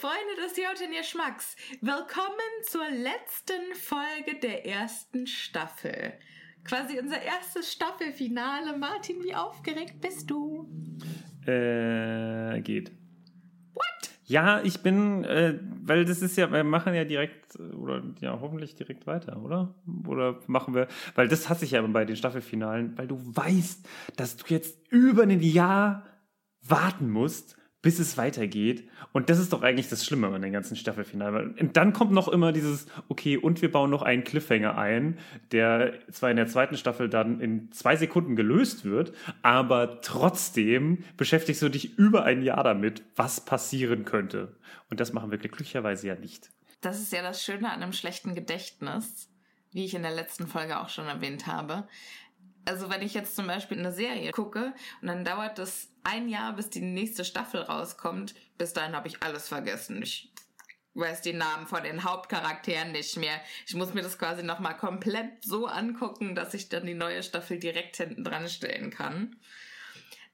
Freunde des Jotunir Schmacks, willkommen zur letzten Folge der ersten Staffel. Quasi unser erstes Staffelfinale. Martin, wie aufgeregt bist du? Äh, geht. What? Ja, ich bin, äh, weil das ist ja, wir machen ja direkt, oder ja, hoffentlich direkt weiter, oder? Oder machen wir, weil das hasse ich ja bei den Staffelfinalen, weil du weißt, dass du jetzt über ein Jahr warten musst, bis es weitergeht. Und das ist doch eigentlich das Schlimme an den ganzen Staffelfinalen. Und dann kommt noch immer dieses, okay, und wir bauen noch einen Cliffhanger ein, der zwar in der zweiten Staffel dann in zwei Sekunden gelöst wird, aber trotzdem beschäftigst du dich über ein Jahr damit, was passieren könnte. Und das machen wir glücklicherweise ja nicht. Das ist ja das Schöne an einem schlechten Gedächtnis, wie ich in der letzten Folge auch schon erwähnt habe. Also wenn ich jetzt zum Beispiel eine Serie gucke und dann dauert das ein Jahr, bis die nächste Staffel rauskommt, bis dahin habe ich alles vergessen. Ich weiß die Namen von den Hauptcharakteren nicht mehr. Ich muss mir das quasi nochmal komplett so angucken, dass ich dann die neue Staffel direkt hinten dran stellen kann.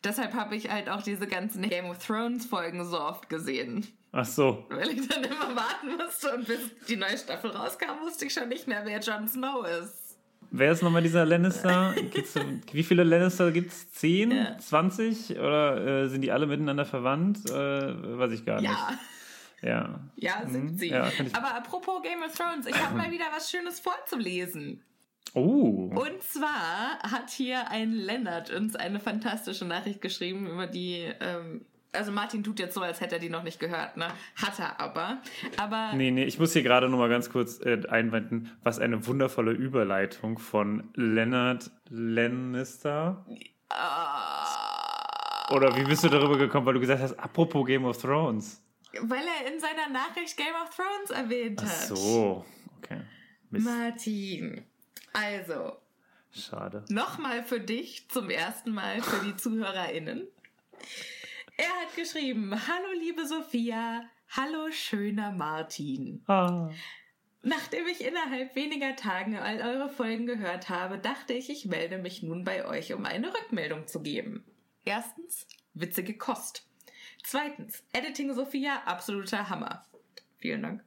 Deshalb habe ich halt auch diese ganzen Game of Thrones Folgen so oft gesehen. Ach so. Weil ich dann immer warten musste und bis die neue Staffel rauskam, wusste ich schon nicht mehr, wer Jon Snow ist. Wer ist nochmal dieser Lannister? Gibt's, wie viele Lannister gibt es? Zehn? Ja. 20? Oder äh, sind die alle miteinander verwandt? Äh, weiß ich gar nicht. Ja. Ja, ja sind mhm. sie. Ja, Aber apropos Game of Thrones, ich habe mal wieder was Schönes vorzulesen. Oh. Und zwar hat hier ein Lennart uns eine fantastische Nachricht geschrieben, über die ähm, also Martin tut jetzt so, als hätte er die noch nicht gehört, ne? Hat er aber. Aber. Nee, nee, ich muss hier gerade noch mal ganz kurz äh, einwenden, was eine wundervolle Überleitung von Leonard Lannister. Uh, Oder wie bist du darüber gekommen, weil du gesagt hast, apropos Game of Thrones? Weil er in seiner Nachricht Game of Thrones erwähnt hat. Ach so, okay. Mist. Martin, also. Schade. Nochmal für dich zum ersten Mal für die ZuhörerInnen. Er hat geschrieben, hallo liebe Sophia, hallo schöner Martin. Ah. Nachdem ich innerhalb weniger Tagen all eure Folgen gehört habe, dachte ich, ich melde mich nun bei euch, um eine Rückmeldung zu geben. Erstens, witzige Kost. Zweitens, Editing Sophia, absoluter Hammer. Vielen Dank.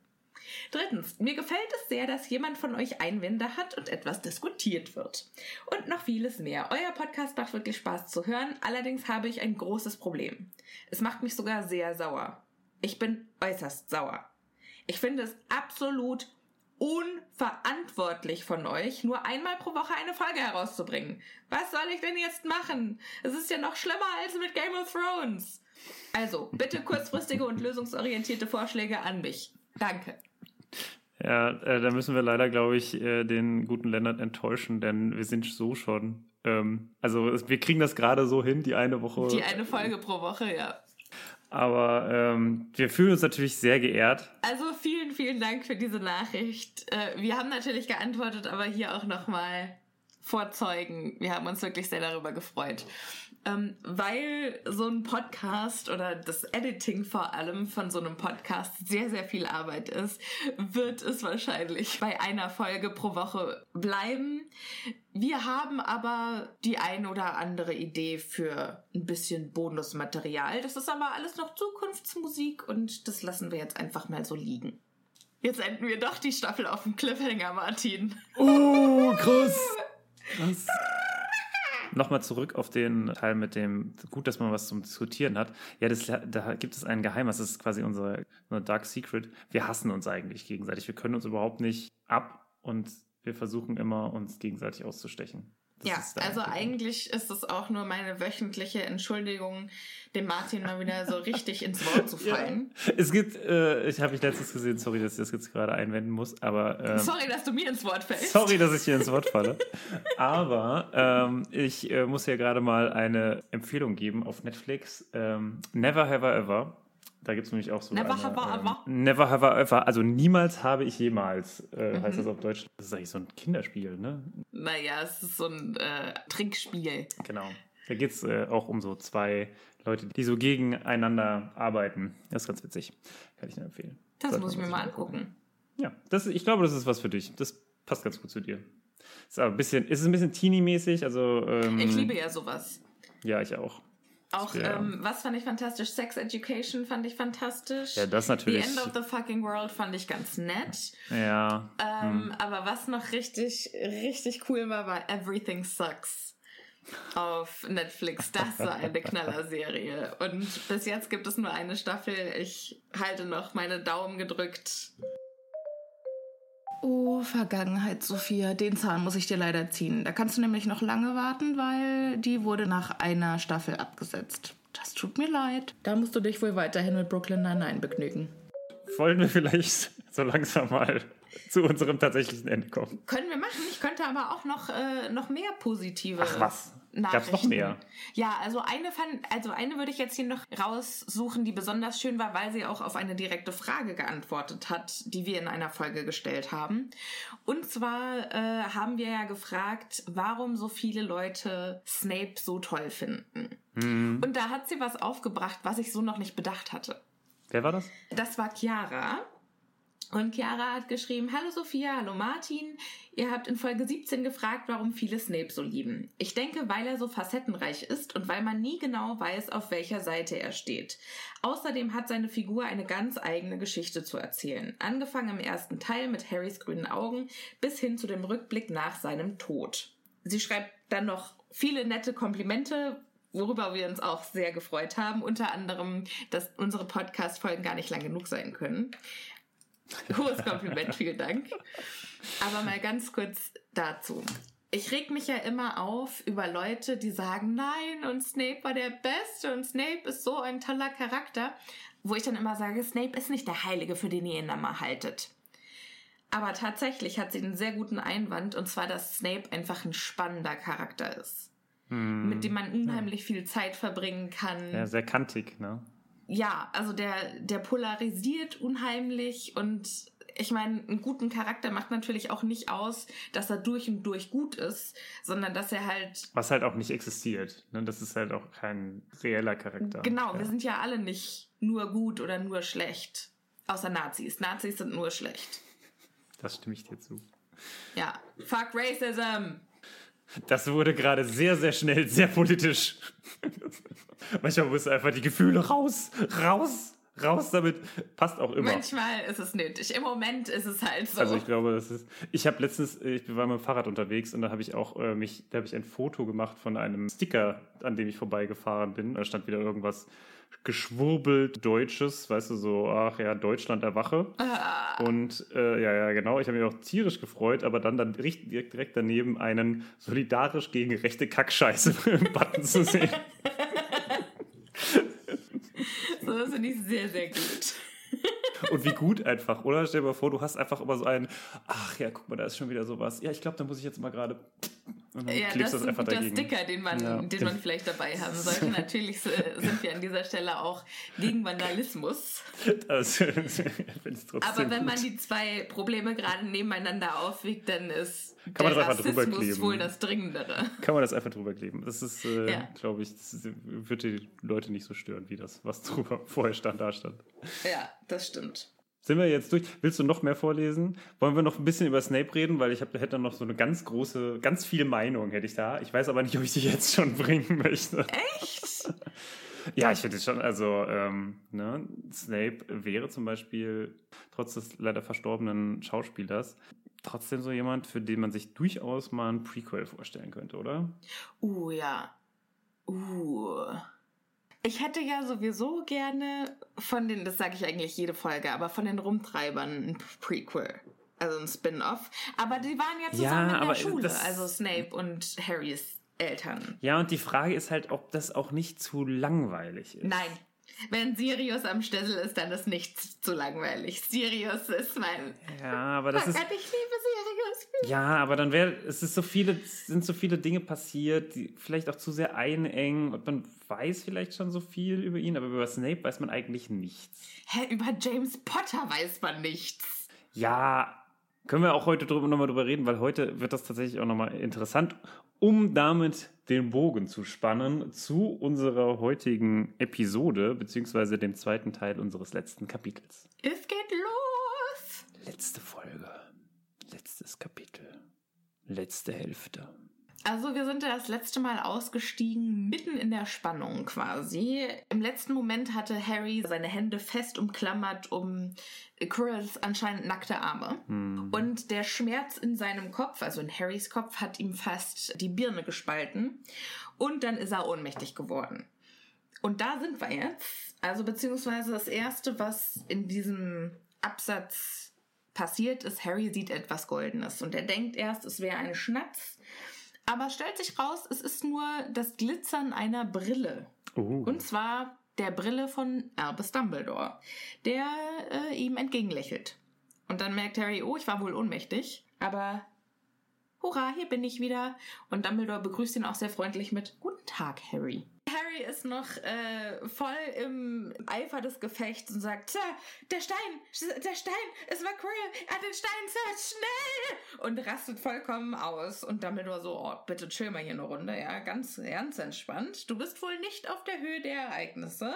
Drittens, mir gefällt es sehr, dass jemand von euch Einwände hat und etwas diskutiert wird. Und noch vieles mehr. Euer Podcast macht wirklich Spaß zu hören, allerdings habe ich ein großes Problem. Es macht mich sogar sehr sauer. Ich bin äußerst sauer. Ich finde es absolut unverantwortlich von euch, nur einmal pro Woche eine Folge herauszubringen. Was soll ich denn jetzt machen? Es ist ja noch schlimmer als mit Game of Thrones. Also, bitte kurzfristige und lösungsorientierte Vorschläge an mich. Danke. Ja, äh, da müssen wir leider, glaube ich, äh, den guten Lennart enttäuschen, denn wir sind so schon. Ähm, also wir kriegen das gerade so hin, die eine Woche. Die eine Folge pro Woche, ja. Aber ähm, wir fühlen uns natürlich sehr geehrt. Also vielen, vielen Dank für diese Nachricht. Äh, wir haben natürlich geantwortet, aber hier auch nochmal vorzeugen. Wir haben uns wirklich sehr darüber gefreut ähm, weil so ein Podcast oder das Editing vor allem von so einem Podcast sehr, sehr viel Arbeit ist, wird es wahrscheinlich bei einer Folge pro Woche bleiben. Wir haben aber die ein oder andere Idee für ein bisschen Bonusmaterial. Das ist aber alles noch Zukunftsmusik und das lassen wir jetzt einfach mal so liegen. Jetzt enden wir doch die Staffel auf dem Cliffhanger, Martin. Oh, krass. Krass. Nochmal zurück auf den Teil mit dem, gut, dass man was zum Diskutieren hat. Ja, das, da gibt es ein Geheimnis, das ist quasi unser, unser Dark Secret. Wir hassen uns eigentlich gegenseitig. Wir können uns überhaupt nicht ab und wir versuchen immer, uns gegenseitig auszustechen. Das ja, also eigentlich ist es auch nur meine wöchentliche Entschuldigung, dem Martin mal wieder so richtig ins Wort zu fallen. Ja. Es gibt, äh, ich habe mich letztens gesehen, sorry, dass ich das jetzt gerade einwenden muss, aber. Ähm, sorry, dass du mir ins Wort fällst. Sorry, dass ich hier ins Wort falle. aber ähm, ich äh, muss ja gerade mal eine Empfehlung geben auf Netflix. Ähm, Never Have I Ever da gibt es nämlich auch so. Never eine, have I ever. Ähm, never have I ever. Also niemals habe ich jemals, äh, mhm. heißt das auf Deutsch. Das ist eigentlich so ein Kinderspiel, ne? Naja, es ist so ein äh, Trinkspiel. Genau. Da geht es äh, auch um so zwei Leute, die so gegeneinander arbeiten. Das ist ganz witzig. Kann ich nur empfehlen. Das Sollte muss ich mir mal angucken. Ja, das, ich glaube, das ist was für dich. Das passt ganz gut zu dir. Ist aber ein bisschen, ist ein bisschen teeny-mäßig. Also, ähm, ich liebe ja sowas. Ja, ich auch. Auch, ja. ähm, was fand ich fantastisch? Sex Education fand ich fantastisch. Ja, das natürlich. The End of the Fucking World fand ich ganz nett. Ja. Ähm, hm. Aber was noch richtig, richtig cool war, war Everything Sucks auf Netflix. Das war eine Knallerserie. Und bis jetzt gibt es nur eine Staffel. Ich halte noch meine Daumen gedrückt. Oh, Vergangenheit, Sophia, den Zahn muss ich dir leider ziehen. Da kannst du nämlich noch lange warten, weil die wurde nach einer Staffel abgesetzt. Das tut mir leid. Da musst du dich wohl weiterhin mit Brooklyn Nine-Nine begnügen. Wollen wir vielleicht so langsam mal zu unserem tatsächlichen Ende kommen? Können wir machen. Ich könnte aber auch noch, äh, noch mehr positive. Ach was? Gab's noch mehr? Ja, also eine fand, also eine würde ich jetzt hier noch raussuchen, die besonders schön war, weil sie auch auf eine direkte Frage geantwortet hat, die wir in einer Folge gestellt haben. Und zwar äh, haben wir ja gefragt, warum so viele Leute Snape so toll finden. Mhm. Und da hat sie was aufgebracht, was ich so noch nicht bedacht hatte. Wer war das? Das war Chiara. Und Chiara hat geschrieben, Hallo Sophia, hallo Martin. Ihr habt in Folge 17 gefragt, warum viele Snape so lieben. Ich denke, weil er so facettenreich ist und weil man nie genau weiß, auf welcher Seite er steht. Außerdem hat seine Figur eine ganz eigene Geschichte zu erzählen. Angefangen im ersten Teil mit Harrys grünen Augen bis hin zu dem Rückblick nach seinem Tod. Sie schreibt dann noch viele nette Komplimente, worüber wir uns auch sehr gefreut haben. Unter anderem, dass unsere Podcast-Folgen gar nicht lang genug sein können. Hohes Kompliment, vielen Dank. Aber mal ganz kurz dazu. Ich reg mich ja immer auf über Leute, die sagen, nein, und Snape war der Beste und Snape ist so ein toller Charakter, wo ich dann immer sage, Snape ist nicht der Heilige, für den ihr ihn immer haltet. Aber tatsächlich hat sie einen sehr guten Einwand, und zwar, dass Snape einfach ein spannender Charakter ist. Hm. Mit dem man unheimlich viel Zeit verbringen kann. Ja, sehr kantig, ne? Ja, also der, der polarisiert unheimlich und ich meine, einen guten Charakter macht natürlich auch nicht aus, dass er durch und durch gut ist, sondern dass er halt. Was halt auch nicht existiert. Ne? Das ist halt auch kein reeller Charakter. Genau, ja. wir sind ja alle nicht nur gut oder nur schlecht. Außer Nazis. Nazis sind nur schlecht. Das stimme ich dir zu. Ja. Fuck Racism! Das wurde gerade sehr, sehr schnell, sehr politisch. Manchmal muss einfach die Gefühle raus, raus, raus damit. Passt auch immer. Manchmal ist es nötig. Im Moment ist es halt so. Also ich glaube, das ist. Ich habe letztens, ich war mit dem Fahrrad unterwegs und da habe ich auch äh, mich, da habe ich ein Foto gemacht von einem Sticker, an dem ich vorbeigefahren bin. Da stand wieder irgendwas geschwurbelt Deutsches, weißt du, so, ach ja, Deutschland erwache. Ah. Und äh, ja, ja, genau, ich habe mich auch tierisch gefreut, aber dann, dann direkt, direkt daneben einen solidarisch gegen rechte Kackscheiße-Button zu sehen. so, das finde ich sehr, sehr gut. Und wie gut einfach, oder? Stell dir mal vor, du hast einfach immer so einen, ach ja, guck mal, da ist schon wieder sowas. Ja, ich glaube, da muss ich jetzt mal gerade. Ja, das ist ein guter dagegen. Sticker, den man, ja. den man vielleicht dabei haben sollte. Natürlich sind wir an dieser Stelle auch gegen Vandalismus. Das, Aber wenn man die zwei Probleme gerade nebeneinander aufwiegt, dann ist kann man das einfach drüber kleben. wohl das Dringendere. Kann man das einfach drüber kleben. Das ist, äh, ja. glaube ich, das wird die Leute nicht so stören, wie das, was drüber vorher stand, da stand. Ja, das stimmt. Sind wir jetzt durch? Willst du noch mehr vorlesen? Wollen wir noch ein bisschen über Snape reden? Weil ich hab, hätte noch so eine ganz große, ganz viele Meinungen hätte ich da. Ich weiß aber nicht, ob ich sie jetzt schon bringen möchte. Echt? ja, ich finde schon, also ähm, ne, Snape wäre zum Beispiel trotz des leider verstorbenen Schauspielers trotzdem so jemand, für den man sich durchaus mal ein Prequel vorstellen könnte, oder? Uh, ja. Uh. Ich hätte ja sowieso gerne von den, das sage ich eigentlich jede Folge, aber von den Rumtreibern ein Prequel. Also ein Spin-off. Aber die waren ja zusammen Ja, in der Schule, also Snape und Harrys Eltern. Ja, und die Frage ist halt, ob das auch nicht zu langweilig ist. Nein. Wenn Sirius am Schlüssel ist, dann ist nichts zu langweilig. Sirius ist mein. Ja, aber das oh ist. Gott, ich liebe Sirius. Ja, aber dann wäre, es ist so viele, sind so viele Dinge passiert, die vielleicht auch zu sehr einengen und man weiß vielleicht schon so viel über ihn, aber über Snape weiß man eigentlich nichts. Hä, über James Potter weiß man nichts. Ja, können wir auch heute drüber, nochmal drüber reden, weil heute wird das tatsächlich auch nochmal interessant, um damit den Bogen zu spannen zu unserer heutigen Episode, beziehungsweise dem zweiten Teil unseres letzten Kapitels. Es geht los. Letzte Folge, letztes Kapitel, letzte Hälfte. Also wir sind ja das letzte Mal ausgestiegen, mitten in der Spannung quasi. Im letzten Moment hatte Harry seine Hände fest umklammert um Quirrells anscheinend nackte Arme. Hm. Und der Schmerz in seinem Kopf, also in Harrys Kopf, hat ihm fast die Birne gespalten. Und dann ist er ohnmächtig geworden. Und da sind wir jetzt. Also beziehungsweise das Erste, was in diesem Absatz passiert ist, Harry sieht etwas Goldenes. Und er denkt erst, es wäre ein Schnatz. Aber stellt sich raus, es ist nur das Glitzern einer Brille. Oh. Und zwar der Brille von Albus Dumbledore, der äh, ihm entgegenlächelt. Und dann merkt Harry, oh, ich war wohl ohnmächtig, aber hurra, hier bin ich wieder. Und Dumbledore begrüßt ihn auch sehr freundlich mit Guten Tag, Harry. Harry ist noch äh, voll im Eifer des Gefechts und sagt, Sir, der Stein, der Stein, es war Quirrell, er hat den Stein, Sir, schnell! Und rastet vollkommen aus. Und Dumbledore so, oh, bitte chill mal hier eine Runde, ja, ganz, ganz entspannt. Du bist wohl nicht auf der Höhe der Ereignisse.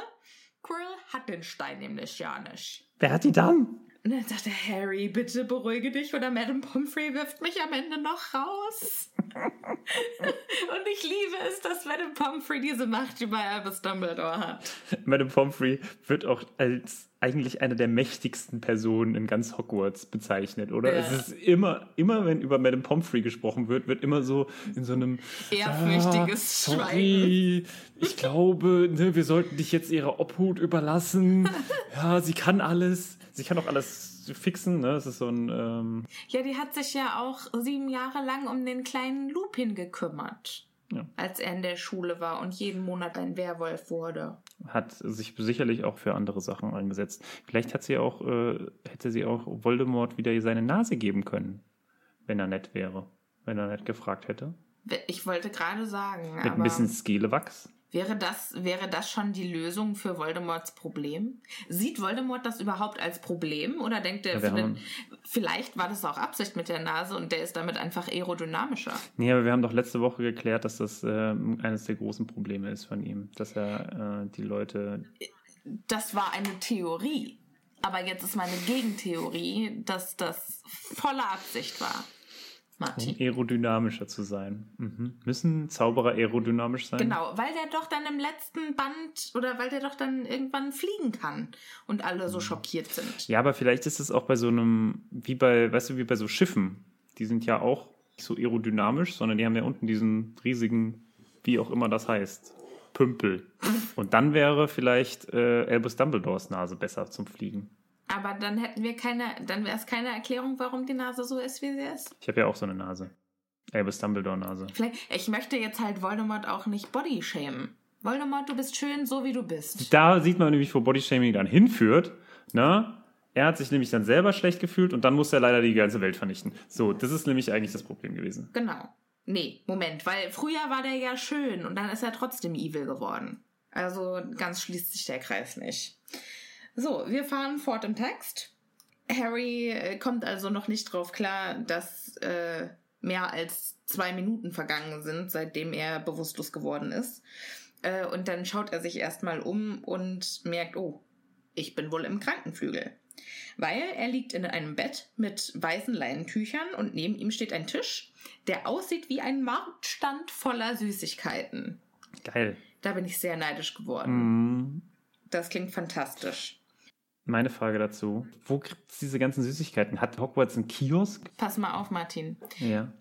Quirrell hat den Stein nämlich ja nicht. Wer hat die dann? Und dann sagt er, Harry, bitte beruhige dich oder Madame Pomfrey wirft mich am Ende noch raus. Und ich liebe es, dass Madame Pomfrey diese Macht über Albus Dumbledore hat. Madame Pomfrey wird auch als eigentlich eine der mächtigsten Personen in ganz Hogwarts bezeichnet, oder? Ja. Es ist immer, immer wenn über Madame Pomfrey gesprochen wird, wird immer so in so einem Ehrfürchtiges "Ah, Sorry, ich glaube, ne, wir sollten dich jetzt ihrer Obhut überlassen. Ja, sie kann alles. Sie kann auch alles fixen, ne? Es ist so ein ähm, Ja, die hat sich ja auch sieben Jahre lang um den kleinen Lupin gekümmert. Ja. Als er in der Schule war und jeden Monat ein Werwolf wurde. Hat sich sicherlich auch für andere Sachen eingesetzt. Vielleicht hat sie auch, äh, hätte sie auch Voldemort wieder seine Nase geben können, wenn er nett wäre, wenn er nett gefragt hätte. Ich wollte gerade sagen, Mit ein bisschen Skelewachs. Wäre das, wäre das schon die Lösung für Voldemorts Problem? Sieht Voldemort das überhaupt als Problem oder denkt er, Ja, haben- vielleicht war das auch Absicht mit der Nase und der ist damit einfach aerodynamischer? Nee, aber wir haben doch letzte Woche geklärt, dass das äh, eines der großen Probleme ist von ihm, dass er äh, die Leute. Das war eine Theorie. Aber jetzt ist meine Gegentheorie, dass das volle Absicht war. Um Martin. aerodynamischer zu sein. Mhm. Müssen Zauberer aerodynamisch sein? Genau, weil der doch dann im letzten Band oder weil der doch dann irgendwann fliegen kann und alle Mhm. so schockiert sind. Ja, aber vielleicht ist es auch bei so einem, wie bei, weißt du, wie bei so Schiffen. Die sind ja auch nicht so aerodynamisch, sondern die haben ja unten diesen riesigen, wie auch immer das heißt, Pümpel. Und dann wäre vielleicht äh, Albus Dumbledores Nase besser zum Fliegen. Aber dann hätten wir keine, dann wäre es keine Erklärung, warum die Nase so ist, wie sie ist. Ich habe ja auch so eine Nase. Albus Dumbledore Nase. Vielleicht, ich möchte jetzt halt Voldemort auch nicht body shamen. Voldemort, du bist schön, so wie du bist. Da sieht man nämlich, wo Bodyshaming dann hinführt. Ne? Er hat sich nämlich dann selber schlecht gefühlt und dann muss er leider die ganze Welt vernichten. So, das ist nämlich eigentlich das Problem gewesen. Genau. Nee, Moment, weil früher war der ja schön und dann ist er trotzdem evil geworden. Also ganz schließt sich der Kreis nicht. So, wir fahren fort im Text. Harry äh, kommt also noch nicht drauf klar, dass äh, mehr als zwei Minuten vergangen sind, seitdem er bewusstlos geworden ist. Äh, und dann schaut er sich erstmal um und merkt, oh, ich bin wohl im Krankenflügel. Weil er liegt in einem Bett mit weißen Leinentüchern und neben ihm steht ein Tisch, der aussieht wie ein Marktstand voller Süßigkeiten. Geil. Da bin ich sehr neidisch geworden. Mhm. Das klingt fantastisch. Meine Frage dazu: Wo gibt es diese ganzen Süßigkeiten? Hat Hogwarts einen Kiosk? Pass mal auf, Martin. Ja.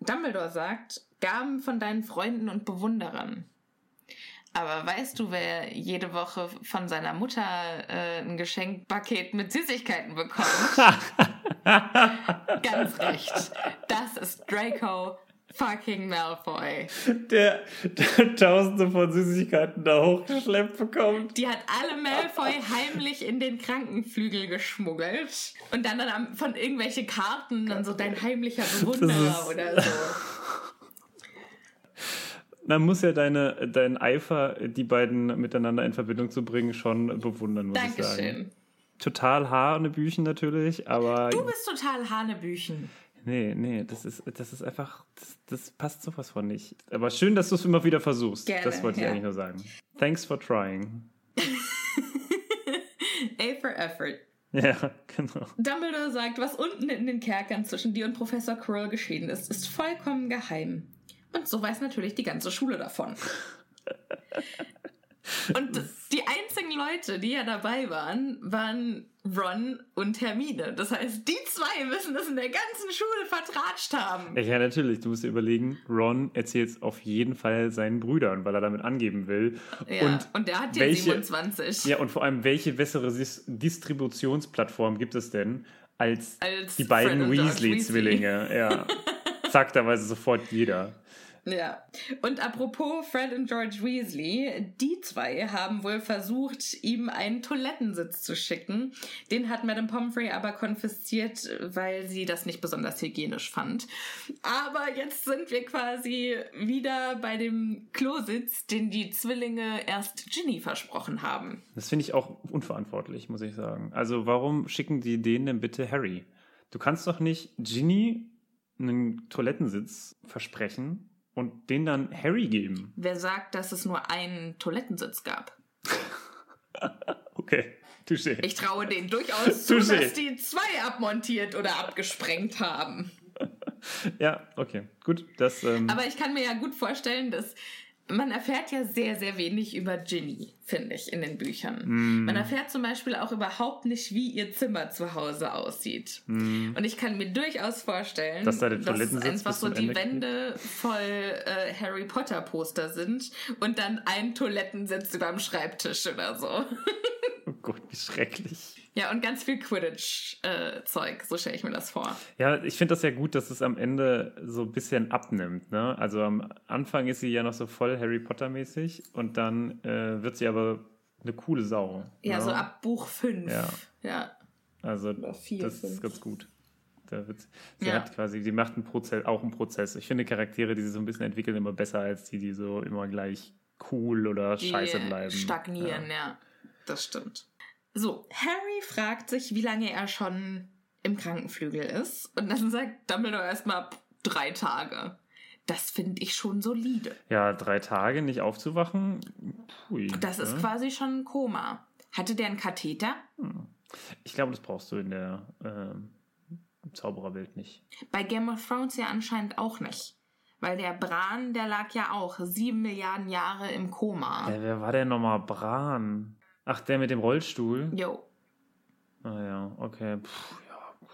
Dumbledore sagt, Gaben von deinen Freunden und Bewunderern. Aber weißt du, wer jede Woche von seiner Mutter äh, ein Geschenkpaket mit Süßigkeiten bekommt? Ganz recht. Das ist Draco fucking Malfoy. Der, der Tausende von Süßigkeiten da hochgeschleppt bekommt. Die hat alle Malfoy heimlich in den Krankenflügel geschmuggelt. Und dann, dann von irgendwelche Karten, dann so dein heimlicher Bewunderer oder so. Man muss ja deine, deinen Eifer, die beiden miteinander in Verbindung zu bringen, schon bewundern, muss Dankeschön. ich sagen. Total Hanebüchen natürlich, aber. Du bist total Hanebüchen. Nee, nee, das ist, das ist einfach, das, das passt sowas von nicht. Aber schön, dass du es immer wieder versuchst. Gerne, das wollte ich ja. eigentlich nur sagen. Thanks for trying. A for effort. Ja, genau. Dumbledore sagt, was unten in den Kerkern zwischen dir und Professor Quirrell geschehen ist, ist vollkommen geheim. Und so weiß natürlich die ganze Schule davon. Und die einzigen Leute, die ja dabei waren, waren Ron und Hermine. Das heißt, die zwei müssen es in der ganzen Schule vertratscht haben. Ja, natürlich. Du musst dir überlegen, Ron erzählt es auf jeden Fall seinen Brüdern, weil er damit angeben will. Ja, und, und der hat ja welche- 27. Ja, und vor allem, welche bessere Dis Distributionsplattform gibt es denn als, Als die beiden Weasley-Zwillinge? Ja. Sagt da weiß sofort jeder. Ja. Und apropos Fred und George Weasley, die zwei haben wohl versucht, ihm einen Toilettensitz zu schicken. Den hat Madame Pomfrey aber konfisziert, weil sie das nicht besonders hygienisch fand. Aber jetzt sind wir quasi wieder bei dem Klositz, den die Zwillinge erst Ginny versprochen haben. Das finde ich auch unverantwortlich, muss ich sagen. Also, warum schicken die denen denn bitte Harry? Du kannst doch nicht Ginny einen Toilettensitz versprechen und den dann Harry geben. Wer sagt, dass es nur einen Toilettensitz gab? Okay, touché. Ich traue denen durchaus zu, Touché. dass die zwei abmontiert oder abgesprengt haben. Ja, okay, gut. Das, ähm, Aber ich kann mir ja gut vorstellen, dass man erfährt ja sehr, sehr wenig über Ginny, finde ich, in den Büchern. Mm. Man erfährt zum Beispiel auch überhaupt nicht, wie ihr Zimmer zu Hause aussieht. Und ich kann mir durchaus vorstellen, Mm. Dass da dass einfach so die Ende geht. Wände voll äh, Harry Potter Poster sind und dann ein Toilettensitz überm Schreibtisch oder so. oh Gott, wie schrecklich. Ja, und ganz viel Quidditch-Zeug, so stelle ich mir das vor. Ja, ich finde das ja gut, dass es am Ende so ein bisschen abnimmt. Ne? Also am Anfang ist sie ja noch so voll Harry Potter-mäßig und dann äh, wird sie aber eine coole Sau. Ja, ne? so ab Buch 5. Ja. ja. Also vier, das fünf. ist ganz gut. Da wird, sie Ja. hat quasi, sie macht einen Prozess, auch einen Prozess. Ich finde Charaktere, die sie so ein bisschen entwickeln, immer besser als die, die so immer gleich cool oder die scheiße bleiben. stagnieren, ja. Das stimmt. So, Harry fragt sich, wie lange er schon im Krankenflügel ist. Und dann sagt Dumbledore erstmal drei Tage. Das finde ich schon solide. Ja, drei Tage nicht aufzuwachen. Pui, Das ist ne? quasi schon ein Koma. Hatte der einen Katheter? Ich glaube, das brauchst du in der ähm, Zaubererwelt nicht. Bei Game of Thrones ja anscheinend auch nicht. Weil der Bran, der lag ja auch sieben Milliarden Jahre im Koma. Äh, wer war denn nochmal Bran? Ach, der mit dem Rollstuhl? Jo. Ah ja, okay. Puh, ja.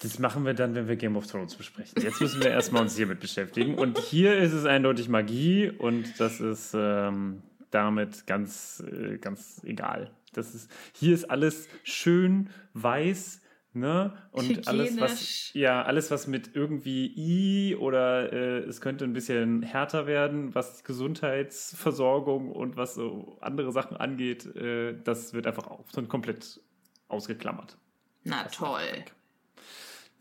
Das machen wir dann, wenn wir Game of Thrones besprechen. Jetzt müssen wir erstmal uns hiermit beschäftigen. Und hier ist es eindeutig Magie und das ist ähm, damit ganz, äh, ganz egal. Das ist, hier ist alles schön weiß, ne? Und alles, was, ja, alles, was mit irgendwie I oder äh, es könnte ein bisschen härter werden, was Gesundheitsversorgung und was so andere Sachen angeht, äh, das wird einfach auf, so komplett ausgeklammert. Na Das toll.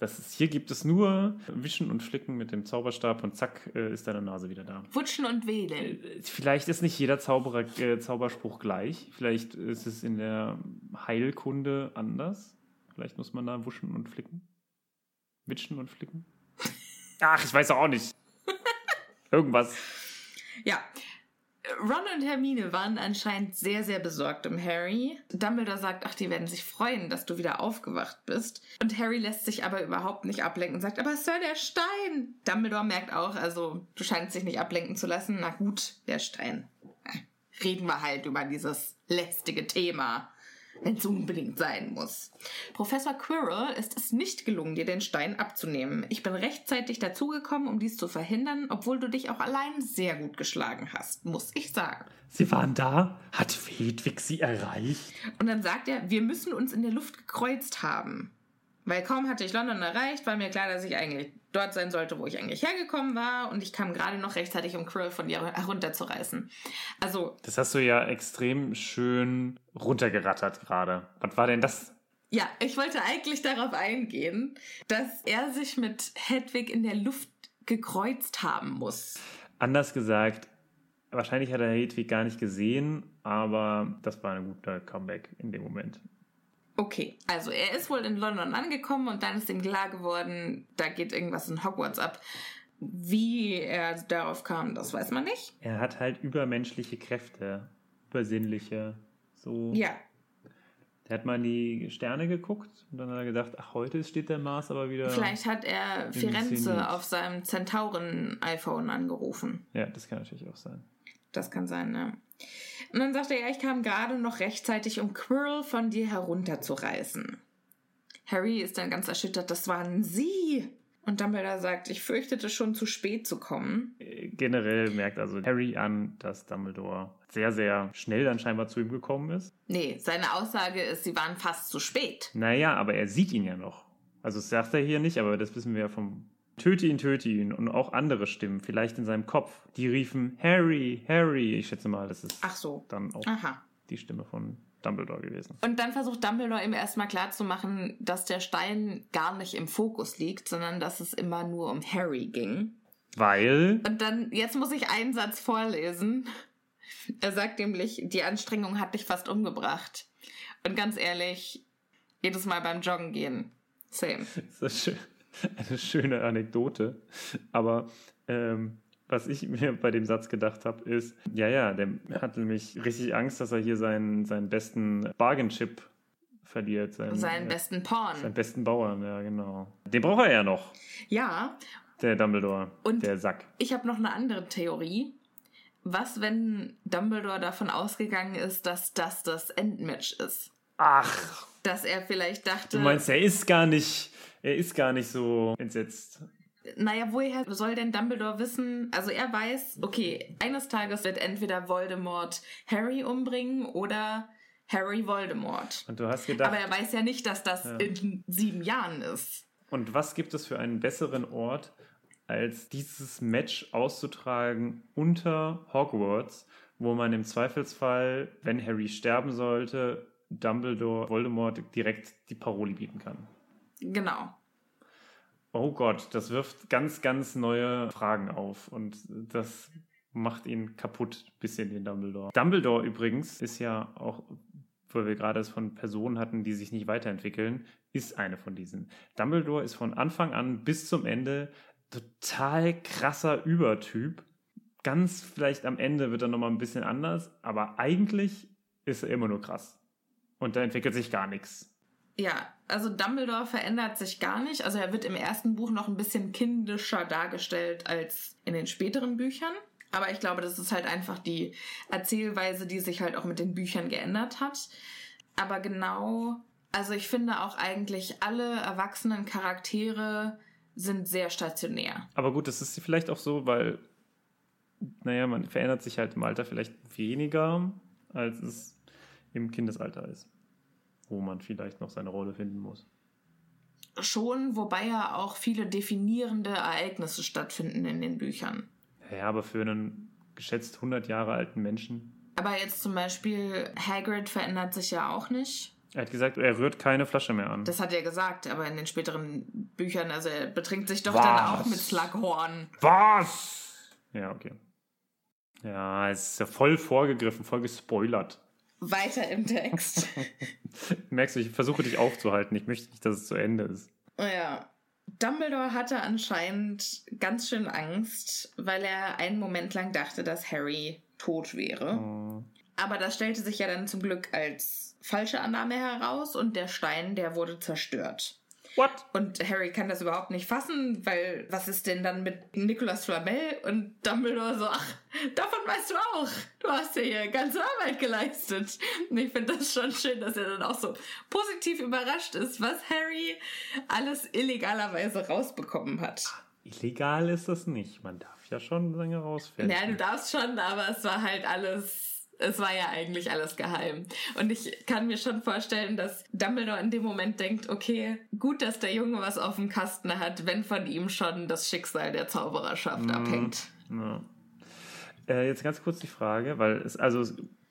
Das ist, hier gibt es nur Wischen und Flicken mit dem Zauberstab und zack, äh, ist deine Nase wieder da. Wutschen und Wedeln. Äh, Vielleicht ist nicht jeder Zauberer, äh, Zauberspruch gleich. Vielleicht ist es in der Heilkunde anders. Vielleicht muss man da wuschen und flicken. Witschen und flicken. Ach, ich weiß auch nicht. Irgendwas. Ja. Ron und Hermine waren anscheinend sehr, sehr besorgt um Harry. Dumbledore sagt, ach, die werden sich freuen, dass du wieder aufgewacht bist. Und Harry lässt sich aber überhaupt nicht ablenken und sagt, aber Sir, der Stein. Dumbledore merkt auch, also du scheinst dich nicht ablenken zu lassen. Na gut, der Stein. Reden wir halt über dieses lästige Thema. Wenn es unbedingt sein muss. Professor Quirrell ist es nicht gelungen, dir den Stein abzunehmen. Ich bin rechtzeitig dazugekommen, um dies zu verhindern, obwohl du dich auch allein sehr gut geschlagen hast, muss ich sagen. Sie waren da? Hat Hedwig sie erreicht? Und dann sagt er, wir müssen uns in der Luft gekreuzt haben. Weil kaum hatte ich London erreicht, war mir klar, dass ich eigentlich dort sein sollte, wo ich eigentlich hergekommen war. Und ich kam gerade noch rechtzeitig, um Krill von dir herunterzureißen. Also. Das hast du ja extrem schön runtergerattert gerade. Was war denn das? Ja, ich wollte eigentlich darauf eingehen, dass er sich mit Hedwig in der Luft gekreuzt haben muss. Anders gesagt, wahrscheinlich hat er Hedwig gar nicht gesehen, aber das war ein guter Comeback in dem Moment. Okay, also er ist wohl in London angekommen und dann ist ihm klar geworden, da geht irgendwas in Hogwarts ab. Wie er darauf kam, das weiß man nicht. Er hat halt übermenschliche Kräfte, übersinnliche, so. Ja. Der hat mal in die Sterne geguckt und dann hat er gedacht, ach, heute steht der Mars aber wieder. Vielleicht hat er Firenze auf seinem Zentauren-iPhone angerufen. Ja, das kann natürlich auch sein. Das kann sein, ne? Und dann sagt er, ja, ich kam gerade noch rechtzeitig, um Quirrell von dir herunterzureißen. Harry ist dann ganz erschüttert, das waren Sie. Und Dumbledore sagt, ich fürchtete schon zu spät zu kommen. Äh, generell merkt also Harry an, dass Dumbledore sehr, sehr schnell dann scheinbar zu ihm gekommen ist. Nee, seine Aussage ist, sie waren fast zu spät. Naja, aber er sieht ihn ja noch. Also das sagt er hier nicht, aber das wissen wir ja vom Töte ihn, töte ihn und auch andere Stimmen, vielleicht in seinem Kopf, die riefen Harry, Harry. Ich schätze mal, das ist Ach so. dann auch Aha. die Stimme von Dumbledore gewesen. Und dann versucht Dumbledore ihm erstmal klarzumachen, dass der Stein gar nicht im Fokus liegt, sondern dass es immer nur um Harry ging. Weil. Und dann, jetzt muss ich einen Satz vorlesen. Er sagt nämlich, die Anstrengung hat dich fast umgebracht. Und ganz ehrlich, jedes Mal beim Joggen gehen. Same. Das ist schön. eine schöne Anekdote. Aber ähm, was ich mir bei dem Satz gedacht habe, ist, ja, ja, der hat nämlich richtig Angst, dass er hier seinen, seinen besten Bargain-Chip verliert. Seinen, seinen äh, besten Pawn. Seinen besten Bauern, ja, genau. Den braucht er ja noch. Ja. Der Dumbledore. Und der Sack. Ich habe noch eine andere Theorie. Was, wenn Dumbledore davon ausgegangen ist, dass das das Endmatch ist? Ach. Dass er vielleicht dachte. Du meinst, er ist gar nicht er ist gar nicht so entsetzt. Naja, woher soll denn Dumbledore wissen? Also er weiß, okay, eines Tages wird entweder Voldemort Harry umbringen oder Harry Voldemort. Und du hast gedacht. Aber er weiß ja nicht, dass das ja. in sieben Jahren ist. Und was gibt es für einen besseren Ort, als dieses Match auszutragen unter Hogwarts, wo man im Zweifelsfall, wenn Harry sterben sollte, Dumbledore Voldemort direkt die Paroli bieten kann? Genau. Oh Gott, das wirft ganz, ganz neue Fragen auf und das macht ihn kaputt, bisschen den Dumbledore. Dumbledore übrigens ist ja auch, weil wir gerade es von Personen hatten, die sich nicht weiterentwickeln, ist eine von diesen. Dumbledore ist von Anfang an bis zum Ende total krasser Übertyp. Ganz vielleicht am Ende wird er nochmal ein bisschen anders, aber eigentlich ist er immer nur krass. Und da entwickelt sich gar nichts. Ja, also Dumbledore verändert sich gar nicht. Also er wird im ersten Buch noch ein bisschen kindischer dargestellt als in den späteren Büchern. Aber ich glaube, das ist halt einfach die Erzählweise, die sich halt auch mit den Büchern geändert hat. Aber genau, also ich finde auch eigentlich alle erwachsenen Charaktere sind sehr stationär. Aber gut, das ist vielleicht auch so, weil, naja, man verändert sich halt im Alter vielleicht weniger, als es im Kindesalter ist wo man vielleicht noch seine Rolle finden muss. Schon, wobei ja auch viele definierende Ereignisse stattfinden in den Büchern. Ja, aber für einen geschätzt 100 Jahre alten Menschen. Aber jetzt zum Beispiel Hagrid verändert sich ja auch nicht. Er hat gesagt, er rührt keine Flasche mehr an. Das hat er gesagt, aber in den späteren Büchern, also er betrinkt sich doch Was? dann auch mit Slughorn. Was? Ja, okay. Ja, es ist ja voll vorgegriffen, voll gespoilert weiter im Text. Merkst du, ich versuche dich aufzuhalten. Ich möchte nicht, dass es zu Ende ist. Ja. Dumbledore hatte anscheinend ganz schön Angst, weil er einen Moment lang dachte, dass Harry tot wäre. Oh. Aber das stellte sich ja dann zum Glück als falsche Annahme heraus und der Stein, der wurde zerstört. What? Und Harry kann das überhaupt nicht fassen, weil was ist denn dann mit Nicolas Flamel? Und Dumbledore so, ach, davon weißt du auch. Du hast ja hier ganze Arbeit geleistet. Und ich finde das schon schön, dass er dann auch so positiv überrascht ist, was Harry alles illegalerweise rausbekommen hat. Illegal ist das nicht. Man darf ja schon Dinge rausfinden. Ja, du darfst schon, aber es war halt alles, es war ja eigentlich alles geheim. Und ich kann mir schon vorstellen, dass Dumbledore in dem Moment denkt, okay, gut, dass der Junge was auf dem Kasten hat, wenn von ihm schon das Schicksal der Zaubererschaft Mhm. abhängt. Ja. Äh, jetzt ganz kurz die Frage, weil es, also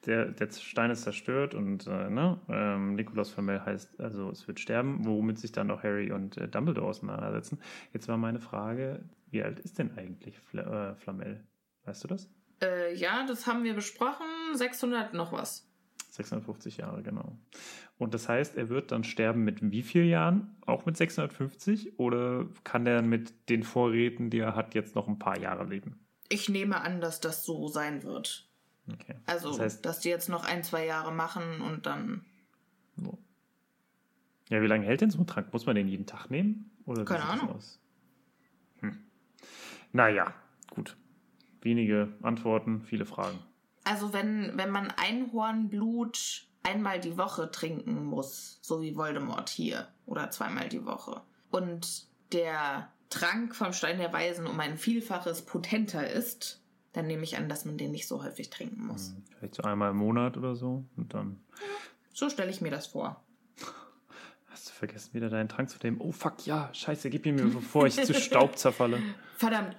der, der Stein ist zerstört und äh, ne, ähm, Nikolaus Flamel heißt, also es wird sterben, womit sich dann auch Harry und äh, Dumbledore auseinandersetzen. Jetzt war meine Frage, wie alt ist denn eigentlich Fla äh, Flamel? Weißt du das? Äh, ja, das haben wir besprochen. 600 noch was. 650 Jahre, genau. Und das heißt, er wird dann sterben mit wie vielen Jahren? Auch mit 650? Oder kann er mit den Vorräten, die er hat, jetzt noch ein paar Jahre leben? Ich nehme an, dass das so sein wird. Okay. Also, das heißt, dass die jetzt noch ein, zwei Jahre machen und dann. So. Ja, wie lange hält denn so ein Trank? Muss man den jeden Tag nehmen? Oder Keine Ahnung. Aus? Hm. Naja, gut. Wenige Antworten, viele Fragen. Also, wenn, wenn man Einhornblut einmal die Woche trinken muss, so wie Voldemort hier, oder zweimal die Woche, und der Trank vom Stein der Weisen um ein Vielfaches potenter ist, dann nehme ich an, dass man den nicht so häufig trinken muss. Vielleicht so einmal im Monat oder so. Und dann So stelle ich mir das vor. hast du vergessen, wieder deinen Trank zu nehmen. Oh fuck, ja, scheiße, gib ihn mir, bevor ich zu Staub zerfalle. Verdammt.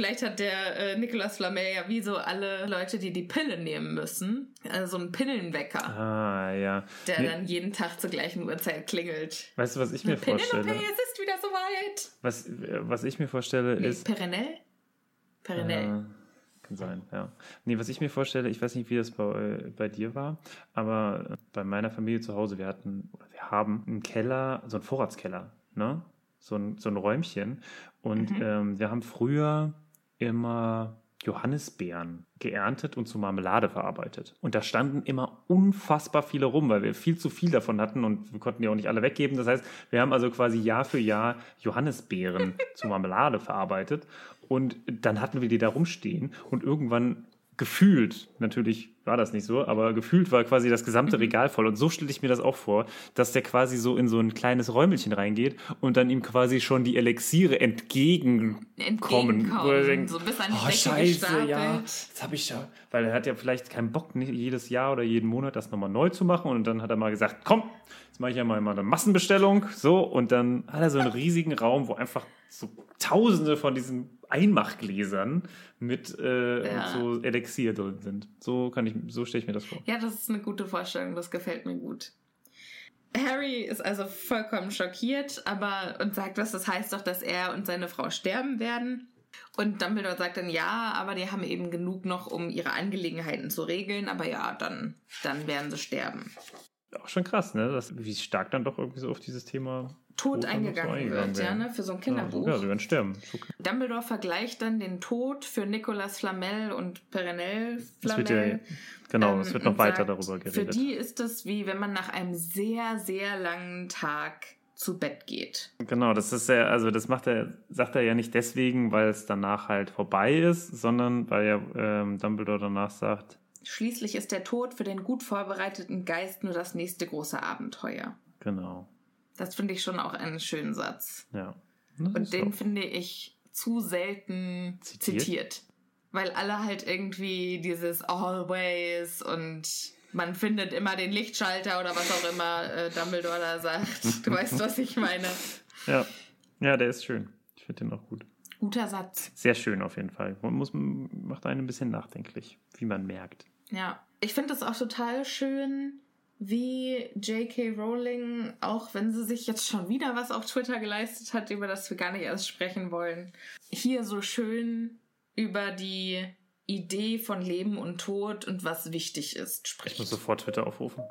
Vielleicht hat der äh, Nicolas Flamel ja wie so alle Leute, die die Pille nehmen müssen, äh, so einen Pillenwecker, Ah, ja. der Nee, dann jeden Tag zur gleichen Uhrzeit klingelt. weißt du, was ich mir Penelope, vorstelle? es ist wieder soweit. Was, äh, was ich mir vorstelle, Nee, ist. Perenel? Perenel. Äh, kann sein, ja. Nee, was ich mir vorstelle, ich weiß nicht, wie das bei, äh, bei dir war, aber bei meiner Familie zu Hause, wir hatten, oder wir haben einen Keller, so einen Vorratskeller, ne? So ein, so ein Räumchen. Und Mhm. ähm, wir haben früher immer Johannisbeeren geerntet und zu Marmelade verarbeitet. Und da standen immer unfassbar viele rum, weil wir viel zu viel davon hatten und wir konnten die auch nicht alle weggeben. Das heißt, wir haben also quasi Jahr für Jahr Johannisbeeren zu Marmelade verarbeitet und dann hatten wir die da rumstehen und irgendwann gefühlt, natürlich war das nicht so, aber gefühlt war quasi das gesamte Regal voll. Und so stelle ich mir das auch vor, dass der quasi so in so ein kleines Räumelchen reingeht und dann ihm quasi schon die Elixiere entgegenkommen. Entgegenkommen, Wo er denkt, so bis an die oh, scheiße, gestapelt." ja, jetzt habe ich ja, weil er hat ja vielleicht keinen Bock, nicht jedes Jahr oder jeden Monat das nochmal neu zu machen. Und dann hat er mal gesagt, komm, jetzt mache ich ja mal mal eine Massenbestellung. So, und dann hat er so einen riesigen Raum, wo einfach so tausende von diesen Einmachgläsern mit äh, Ja. so Elixier drin sind. So kann ich, so stelle ich mir das vor. Ja, das ist eine gute Vorstellung, das gefällt mir gut. Harry ist also vollkommen schockiert, aber und sagt, was das heißt doch, dass er und seine Frau sterben werden. Und Dumbledore sagt dann ja, aber die haben eben genug noch, um ihre Angelegenheiten zu regeln, aber ja, dann, dann werden sie sterben. Auch schon krass, ne? Das, wie stark dann doch irgendwie so auf dieses Thema Tod eingegangen eingegangen wird, ja, ne, für so ein Kinderbuch. ja, sie werden sterben. Okay. Dumbledore vergleicht dann den Tod für Nicolas Flamel und Perenelle Flamel. ja, genau, Ähm, es wird noch weiter sagt, darüber Für geredet. die ist es wie wenn man nach einem sehr, sehr langen Tag zu Bett geht. Genau, das ist ja, also das macht er, sagt er ja nicht deswegen, weil es danach halt vorbei ist, sondern weil ja ähm, Dumbledore danach sagt, Schließlich ist der Tod für den gut vorbereiteten Geist nur das nächste große Abenteuer. genau, Das finde ich schon auch einen schönen Satz. ja. Das Und den finde ich zu selten Zitiert? zitiert. Weil alle halt irgendwie dieses Always und man findet immer den Lichtschalter oder was auch immer äh, Dumbledore da sagt. Du weißt, was ich meine. ja. ja, der ist schön. Ich finde den auch gut. Guter Satz. Sehr schön auf jeden Fall. Man muss, macht einen ein bisschen nachdenklich, wie man merkt. Ja. Ich finde es auch total schön, wie J.K. Rowling, auch wenn sie sich jetzt schon wieder was auf Twitter geleistet hat, über das wir gar nicht erst sprechen wollen, hier so schön über die Idee von Leben und Tod und was wichtig ist Ich spricht. muss sofort Twitter aufrufen.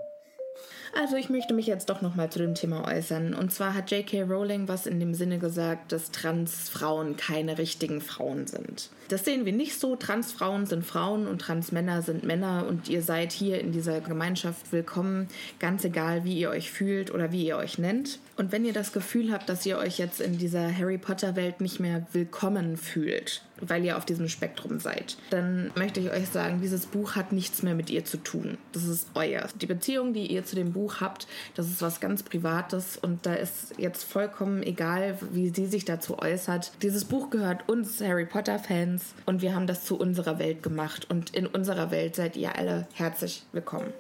Also ich möchte mich jetzt doch nochmal zu dem Thema äußern. Und zwar hat J.K. Rowling was in dem Sinne gesagt, dass Transfrauen keine richtigen Frauen sind. Das sehen wir nicht so. Transfrauen sind Frauen und Transmänner sind Männer und ihr seid hier in dieser Gemeinschaft willkommen, ganz egal, wie ihr euch fühlt oder wie ihr euch nennt. Und wenn ihr das Gefühl habt, dass ihr euch jetzt in dieser Harry Potter Welt nicht mehr willkommen fühlt, weil ihr auf diesem Spektrum seid, dann möchte ich euch sagen, dieses Buch hat nichts mehr mit ihr zu tun. Das ist euer. Die Beziehung, die ihr zu dem Buch habt, das ist was ganz Privates und da ist jetzt vollkommen egal, wie sie sich dazu äußert. Dieses Buch gehört uns Harry Potter Fans und wir haben das zu unserer Welt gemacht und in unserer Welt seid ihr alle herzlich willkommen.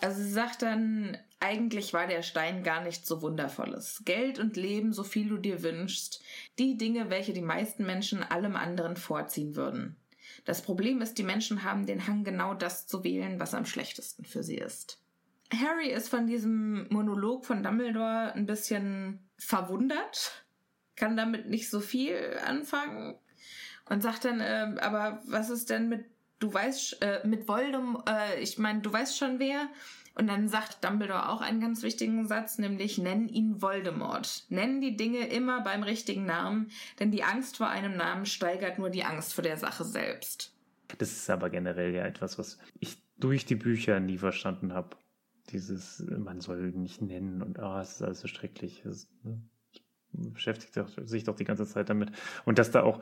Also sie sagt dann, eigentlich war der Stein gar nicht so wundervolles. Geld und Leben, so viel du dir wünschst, die Dinge, welche die meisten Menschen allem anderen vorziehen würden. Das Problem ist, die Menschen haben den Hang, genau das zu wählen, was am schlechtesten für sie ist. Harry ist von diesem Monolog von Dumbledore ein bisschen verwundert, kann damit nicht so viel anfangen und sagt dann, äh, aber was ist denn mit, du weißt, äh, mit Voldemort, äh, ich meine, du weißt schon wer, und dann sagt Dumbledore auch einen ganz wichtigen Satz, nämlich nenn ihn Voldemort. Nenn die Dinge immer beim richtigen Namen, denn die Angst vor einem Namen steigert nur die Angst vor der Sache selbst. Das ist aber generell ja etwas, was ich durch die Bücher nie verstanden habe. Dieses, man soll nicht nennen und ah, es ist alles so schrecklich. Das, ne? beschäftigt sich doch die ganze Zeit damit. Und dass da auch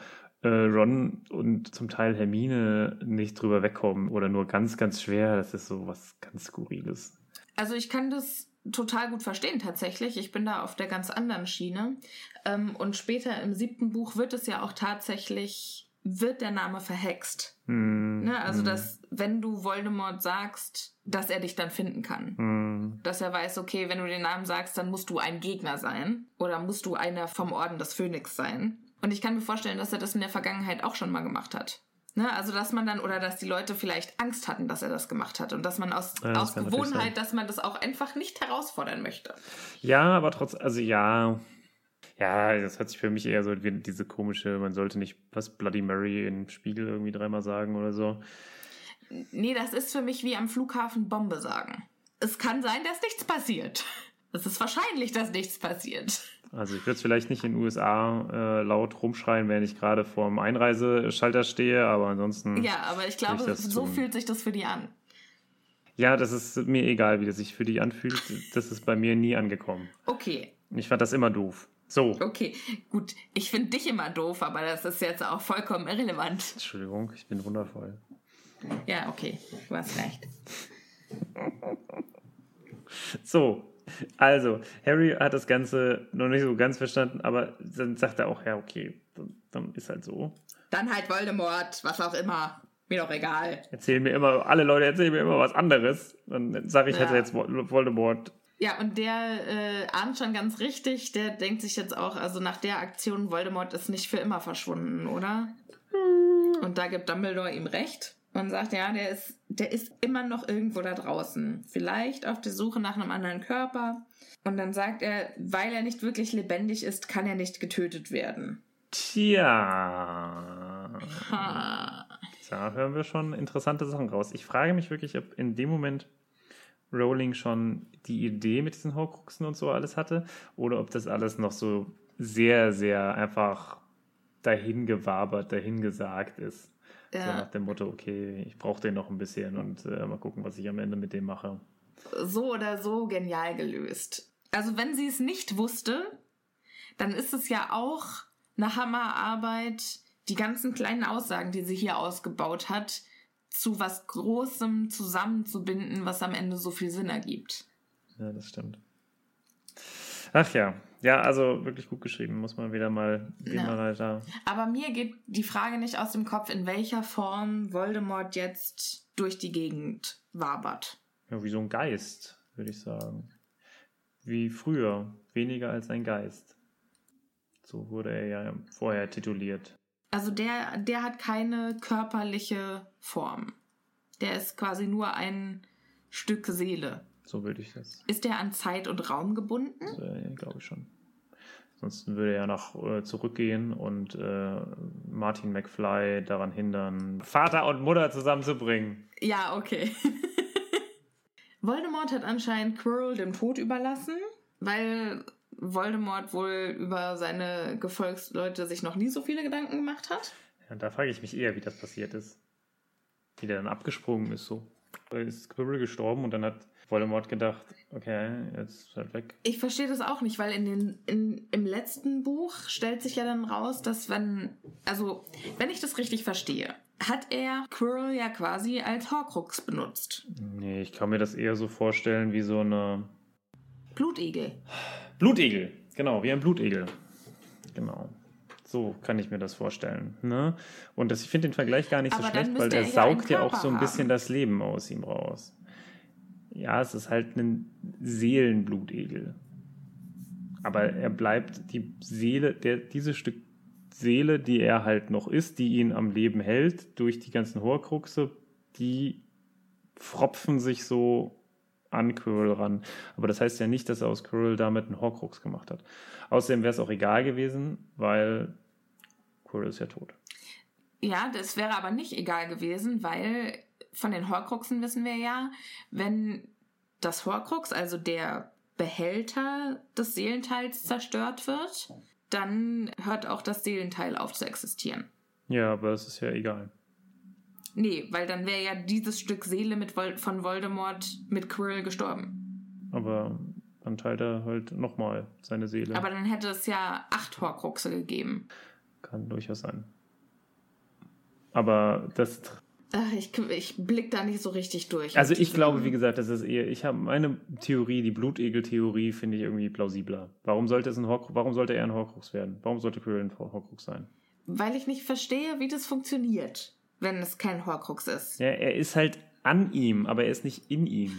Ron und zum Teil Hermine nicht drüber wegkommen oder nur ganz, ganz schwer, das ist so was ganz Skurriles. Also ich kann das total gut verstehen tatsächlich. Ich bin da auf der ganz anderen Schiene. Ähm, und später im siebten Buch wird es ja auch tatsächlich, wird der Name verhext. Mm, ne? Also, mm. dass wenn du Voldemort sagst, dass er dich dann finden kann. Mm. Dass er weiß, okay, wenn du den Namen sagst, dann musst du ein Gegner sein oder musst du einer vom Orden des Phönix sein. Und ich kann mir vorstellen, dass er das in der Vergangenheit auch schon mal gemacht hat. Ne? Also, dass man dann, oder dass die Leute vielleicht Angst hatten, dass er das gemacht hat. Und dass man aus, ja, aus Gewohnheit, dass man das auch einfach nicht herausfordern möchte. Ja, aber trotzdem, also ja. Ja, das hört sich für mich eher so wie diese komische, man sollte nicht was Bloody Mary im Spiegel irgendwie dreimal sagen oder so. Nee, das ist für mich wie am Flughafen Bombe sagen. Es kann sein, dass nichts passiert. Es ist wahrscheinlich, dass nichts passiert. Also ich würde es vielleicht nicht in den USA äh, laut rumschreien, wenn ich gerade vorm Einreiseschalter stehe, aber ansonsten. Ja, aber ich glaube, ich so tun. fühlt sich das für die an. Ja, das ist mir egal, wie das sich für die anfühlt. Das ist bei mir nie angekommen. Okay. Ich fand das immer doof. So. Okay, gut. Ich finde dich immer doof, aber das ist jetzt auch vollkommen irrelevant. Entschuldigung, ich bin wundervoll. Ja, okay. Du hast recht. so, also, Harry hat das Ganze noch nicht so ganz verstanden, aber dann sagt er auch, ja, okay, dann, dann ist halt so. Dann halt Voldemort, was auch immer. Mir doch egal. Erzählen mir immer, alle Leute erzählen mir immer was anderes. Dann sage ich, ja. hätte jetzt Voldemort. Ja, und der äh, ahnt schon ganz richtig, der denkt sich jetzt auch, also nach der Aktion, Voldemort ist nicht für immer verschwunden, oder? Hm. Und da gibt Dumbledore ihm recht und sagt, ja, der ist, der ist immer noch irgendwo da draußen. Vielleicht auf der Suche nach einem anderen Körper. Und dann sagt er, weil er nicht wirklich lebendig ist, kann er nicht getötet werden. Tja. Ha. Da hören wir schon interessante Sachen raus. Ich frage mich wirklich, ob in dem Moment Rowling schon die Idee mit diesen Horcruxen und so alles hatte oder ob das alles noch so sehr, sehr einfach dahingewabert, dahingesagt ist. Ja. So nach dem Motto, okay, ich brauche den noch ein bisschen und äh, mal gucken, was ich am Ende mit dem mache. So oder so genial gelöst. Also wenn sie es nicht wusste, dann ist es ja auch eine Hammerarbeit, die ganzen kleinen Aussagen, die sie hier ausgebaut hat, zu was Großem zusammenzubinden, was am Ende so viel Sinn ergibt. Ja, das stimmt. Ach ja, ja, also wirklich gut geschrieben, muss man wieder mal, ja. mal. Aber mir geht die Frage nicht aus dem Kopf, in welcher Form Voldemort jetzt durch die Gegend wabert. Ja, wie so ein Geist, würde ich sagen. Wie früher, weniger als ein Geist. So wurde er ja vorher tituliert. Also der, der hat keine körperliche Form. Der ist quasi nur ein Stück Seele. So würde ich das. Ist der an Zeit und Raum gebunden? Äh, Glaube ich schon. Ansonsten würde er nach äh, zurückgehen und äh, Martin McFly daran hindern, Vater und Mutter zusammenzubringen. Ja, okay. Voldemort hat anscheinend Quirrell dem Tod überlassen, weil Voldemort wohl über seine Gefolgsleute sich noch nie so viele Gedanken gemacht hat. Ja, da frage ich mich eher, wie das passiert ist. Wie der dann abgesprungen ist so. Ist Quirrell gestorben und dann hat Voldemort gedacht, okay, jetzt halt weg. Ich verstehe das auch nicht, weil in den, in, im letzten Buch stellt sich ja dann raus, dass wenn, also, wenn ich das richtig verstehe, hat er Quirrell ja quasi als Horcrux benutzt. Nee, ich kann mir das eher so vorstellen wie so eine Blutegel. Blutegel, genau, wie ein Blutegel. Genau. So kann ich mir das vorstellen. Ne? Und das, ich finde den Vergleich gar nicht so Aber dann schlecht, weil der er saugt ja auch so ein bisschen haben. das Leben aus ihm raus. Ja, es ist halt ein Seelenblutegel. Aber er bleibt die Seele, der, dieses Stück Seele, die er halt noch ist, die ihn am Leben hält, durch die ganzen Horcruxe, die fropfen sich so an Quirrell ran. Aber das heißt ja nicht, dass er aus Quirrell damit einen Horcrux gemacht hat. Außerdem wäre es auch egal gewesen, weil Quirrell ist ja tot. Ja, das wäre aber nicht egal gewesen, weil von den Horcruxen wissen wir ja, wenn das Horcrux, also der Behälter des Seelenteils zerstört wird, dann hört auch das Seelenteil auf zu existieren. Ja, aber es ist ja egal. Nee, weil dann wäre ja dieses Stück Seele mit Vol von Voldemort mit Quirrell gestorben. Aber dann teilt er halt nochmal seine Seele. Aber dann hätte es ja acht Horcruxe gegeben. Kann durchaus sein. Aber das. Ach, ich, ich blick da nicht so richtig durch. Also ich glaube, wie gesagt, das ist eher. Ich habe meine Theorie, die Blutegel-Theorie, finde ich irgendwie plausibler. Warum sollte es ein Horcrux, warum sollte er ein Horcrux werden? Warum sollte Quirrell ein Horcrux sein? Weil ich nicht verstehe, wie das funktioniert, wenn es kein Horcrux ist. Ja, er ist halt an ihm, aber er ist nicht in ihm.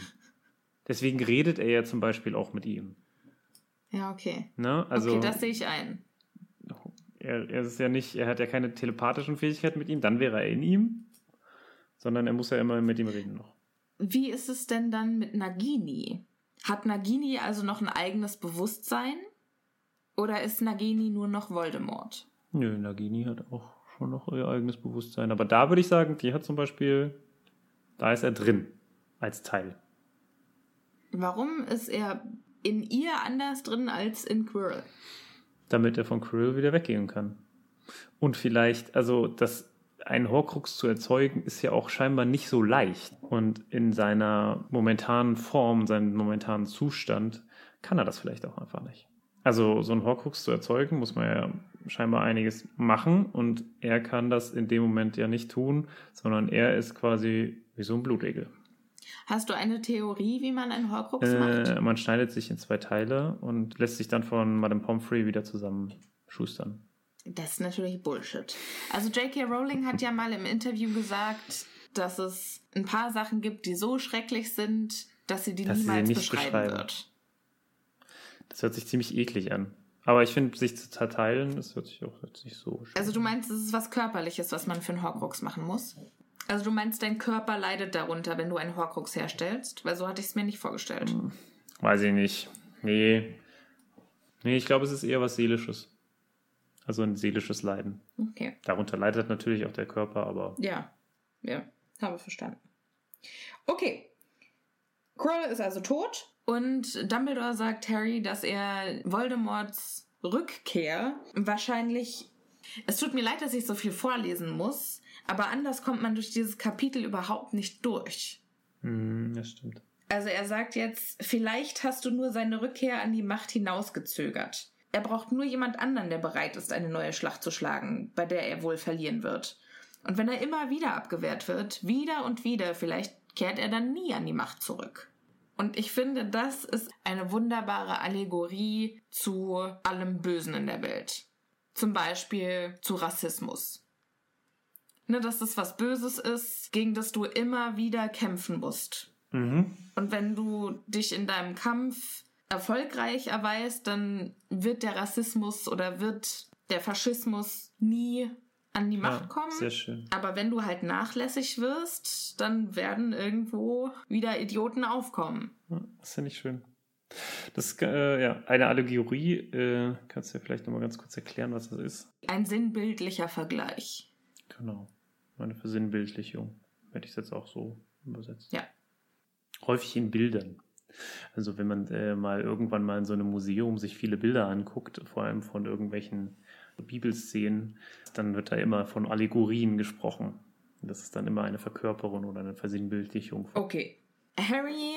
Deswegen redet er ja zum Beispiel auch mit ihm. Ja, okay. Ne? Also okay, das sehe ich ein. er, er ist ja nicht, er hat ja keine telepathischen Fähigkeiten mit ihm, dann wäre er in ihm, sondern er muss ja immer mit ihm reden noch. Wie ist es denn dann mit Nagini? Hat Nagini also noch ein eigenes Bewusstsein? Oder ist Nagini nur noch Voldemort? Nö, Nagini hat auch schon noch ihr eigenes Bewusstsein. Aber da würde ich sagen, die hat zum Beispiel, da ist er drin als Teil. Warum ist er in ihr anders drin als in Quirrell? damit er von Krill wieder weggehen kann. Und vielleicht, also das ein Horcrux zu erzeugen, ist ja auch scheinbar nicht so leicht. Und in seiner momentanen Form, seinem momentanen Zustand, kann er das vielleicht auch einfach nicht. Also so ein Horcrux zu erzeugen, muss man ja scheinbar einiges machen und er kann das in dem Moment ja nicht tun, sondern er ist quasi wie so ein Blutegel. Hast du eine Theorie, wie man einen Horcrux Äh, macht? man schneidet sich in zwei Teile und lässt sich dann von Madame Pomfrey wieder zusammenschustern. Das ist natürlich Bullshit. Also J.K. Rowling hat ja mal im Interview gesagt, dass es ein paar Sachen gibt, die so schrecklich sind, dass sie die Dass sie sie niemals nicht beschreiben, beschreiben. wird. Das hört sich ziemlich eklig an. Aber ich finde, sich zu zerteilen, das hört sich auch jetzt nicht so schön Also du meinst, es ist was Körperliches, was man für einen Horcrux machen muss? Also du meinst, dein Körper leidet darunter, wenn du einen Horcrux herstellst? Weil so hatte ich es mir nicht vorgestellt. Weiß ich nicht. Nee. Nee, ich glaube, es ist eher was Seelisches. Also ein seelisches Leiden. Okay. Darunter leidet natürlich auch der Körper, aber Ja. Ja, habe verstanden. Okay. Quirrell ist also tot und Dumbledore sagt Harry, dass er Voldemorts Rückkehr wahrscheinlich. Es tut mir leid, dass ich so viel vorlesen muss, aber anders kommt man durch dieses Kapitel überhaupt nicht durch. hm, das stimmt. Also er sagt jetzt, vielleicht hast du nur seine Rückkehr an die Macht hinausgezögert. Er braucht nur jemand anderen, der bereit ist, eine neue Schlacht zu schlagen, bei der er wohl verlieren wird. Und wenn er immer wieder abgewehrt wird, wieder und wieder, vielleicht kehrt er dann nie an die Macht zurück. Und ich finde, das ist eine wunderbare Allegorie zu allem Bösen in der Welt. Zum Beispiel zu Rassismus. Ne, dass das was Böses ist, gegen das du immer wieder kämpfen musst. Mhm. Und wenn du dich in deinem Kampf erfolgreich erweist, dann wird der Rassismus oder wird der Faschismus nie an die Macht Ja, kommen. sehr schön. Aber wenn du halt nachlässig wirst, dann werden irgendwo wieder Idioten aufkommen. Ja, das finde ich schön. Das äh, ja eine Allegorie. Äh, kannst du ja vielleicht nochmal ganz kurz erklären, was das ist? Ein sinnbildlicher Vergleich. Genau. Meine Versinnbildlichung. Hätte ich es jetzt auch so übersetzt. Ja. Häufig in Bildern. Also wenn man äh, mal irgendwann mal in so einem Museum sich viele Bilder anguckt, vor allem von irgendwelchen Bibelszenen, dann wird da immer von Allegorien gesprochen. Das ist dann immer eine Verkörperung oder eine Versinnbildlichung. Okay. Harry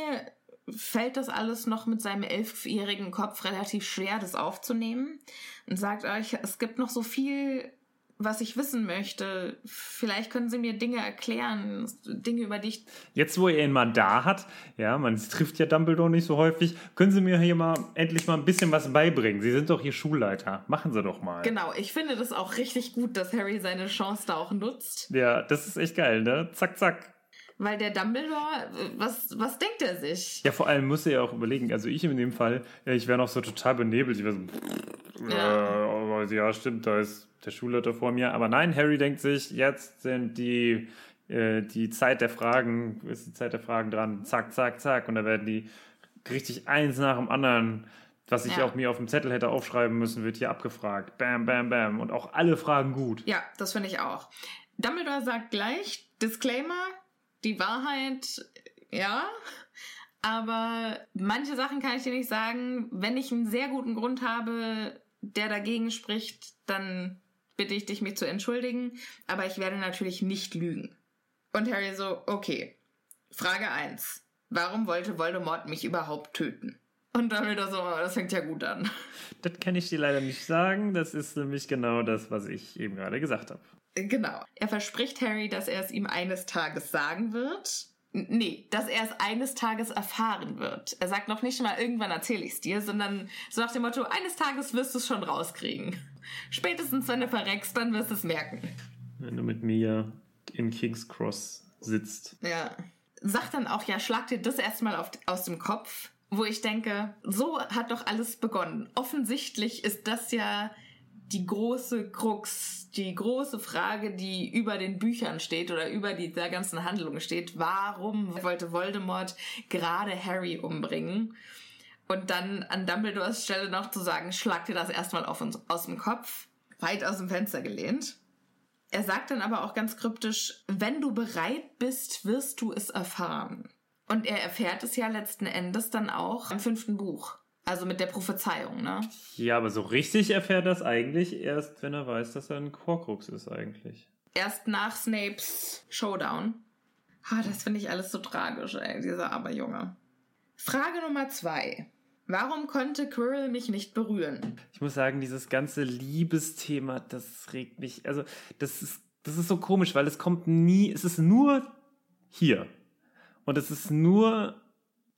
fällt das alles noch mit seinem elfjährigen Kopf relativ schwer, das aufzunehmen und sagt euch, es gibt noch so viel was ich wissen möchte. Vielleicht können Sie mir Dinge erklären, Dinge, über die ich. Jetzt, wo er ihn mal da hat, ja, man trifft ja Dumbledore nicht so häufig, können Sie mir hier mal endlich mal ein bisschen was beibringen. Sie sind doch hier Schulleiter. Machen Sie doch mal. Genau, ich finde das auch richtig gut, dass Harry seine Chance da auch nutzt. Ja, das ist echt geil, ne? Zack, zack. Weil der Dumbledore, was, was denkt er sich? Ja, vor allem muss er ja auch überlegen. Also ich in dem Fall, ich wäre noch so total benebelt. Ich wäre so, ja. Äh, ja, stimmt, da ist der Schulleiter vor mir. Aber nein, Harry denkt sich, jetzt sind die, äh, die Zeit der Fragen, ist die Zeit der Fragen dran, zack, zack, zack. Und da werden die richtig eins nach dem anderen, was ich ja. auch mir auf dem Zettel hätte aufschreiben müssen, wird hier abgefragt. Bam, bam, bam. Und auch alle Fragen gut. Ja, das finde ich auch. Dumbledore sagt gleich, Disclaimer, die Wahrheit, ja, aber manche Sachen kann ich dir nicht sagen. Wenn ich einen sehr guten Grund habe, der dagegen spricht, dann bitte ich dich, mich zu entschuldigen, aber ich werde natürlich nicht lügen. Und Harry so, okay. Frage 1. Warum wollte Voldemort mich überhaupt töten? Und dann wieder so, das fängt ja gut an. Das kann ich dir leider nicht sagen. Das ist nämlich genau das, was ich eben gerade gesagt habe. Genau. Er verspricht Harry, dass er es ihm eines Tages sagen wird. Nee, dass er es eines Tages erfahren wird. Er sagt noch nicht mal, irgendwann erzähle ich es dir, sondern so nach dem Motto, eines Tages wirst du es schon rauskriegen. Spätestens, wenn du verreckst, dann wirst du es merken. Wenn du mit mir in King's Cross sitzt. Ja. Sagt dann auch, ja, schlag dir das erstmal auf, aus dem Kopf, wo ich denke, so hat doch alles begonnen. Offensichtlich ist das ja die große Krux, die große Frage, die über den Büchern steht oder über die, der ganzen Handlung steht. Warum wollte Voldemort gerade Harry umbringen? Und dann an Dumbledores Stelle noch zu sagen, schlag dir das erstmal auf uns aus dem Kopf, weit aus dem Fenster gelehnt. Er sagt dann aber auch ganz kryptisch, wenn du bereit bist, wirst du es erfahren. Und er erfährt es ja letzten Endes dann auch im fünften Buch. Also mit der Prophezeiung, ne? Ja, aber so richtig erfährt er das eigentlich erst, wenn er weiß, dass er ein Horcrux ist eigentlich. Erst nach Snapes Showdown. Ah, das finde ich alles so tragisch, ey, dieser arme Junge. Frage Nummer zwei. Warum konnte Quirrell mich nicht berühren? Ich muss sagen, dieses ganze Liebesthema, das regt mich. Also, das ist, das ist so komisch, weil es kommt nie. Es ist nur hier. Und es ist nur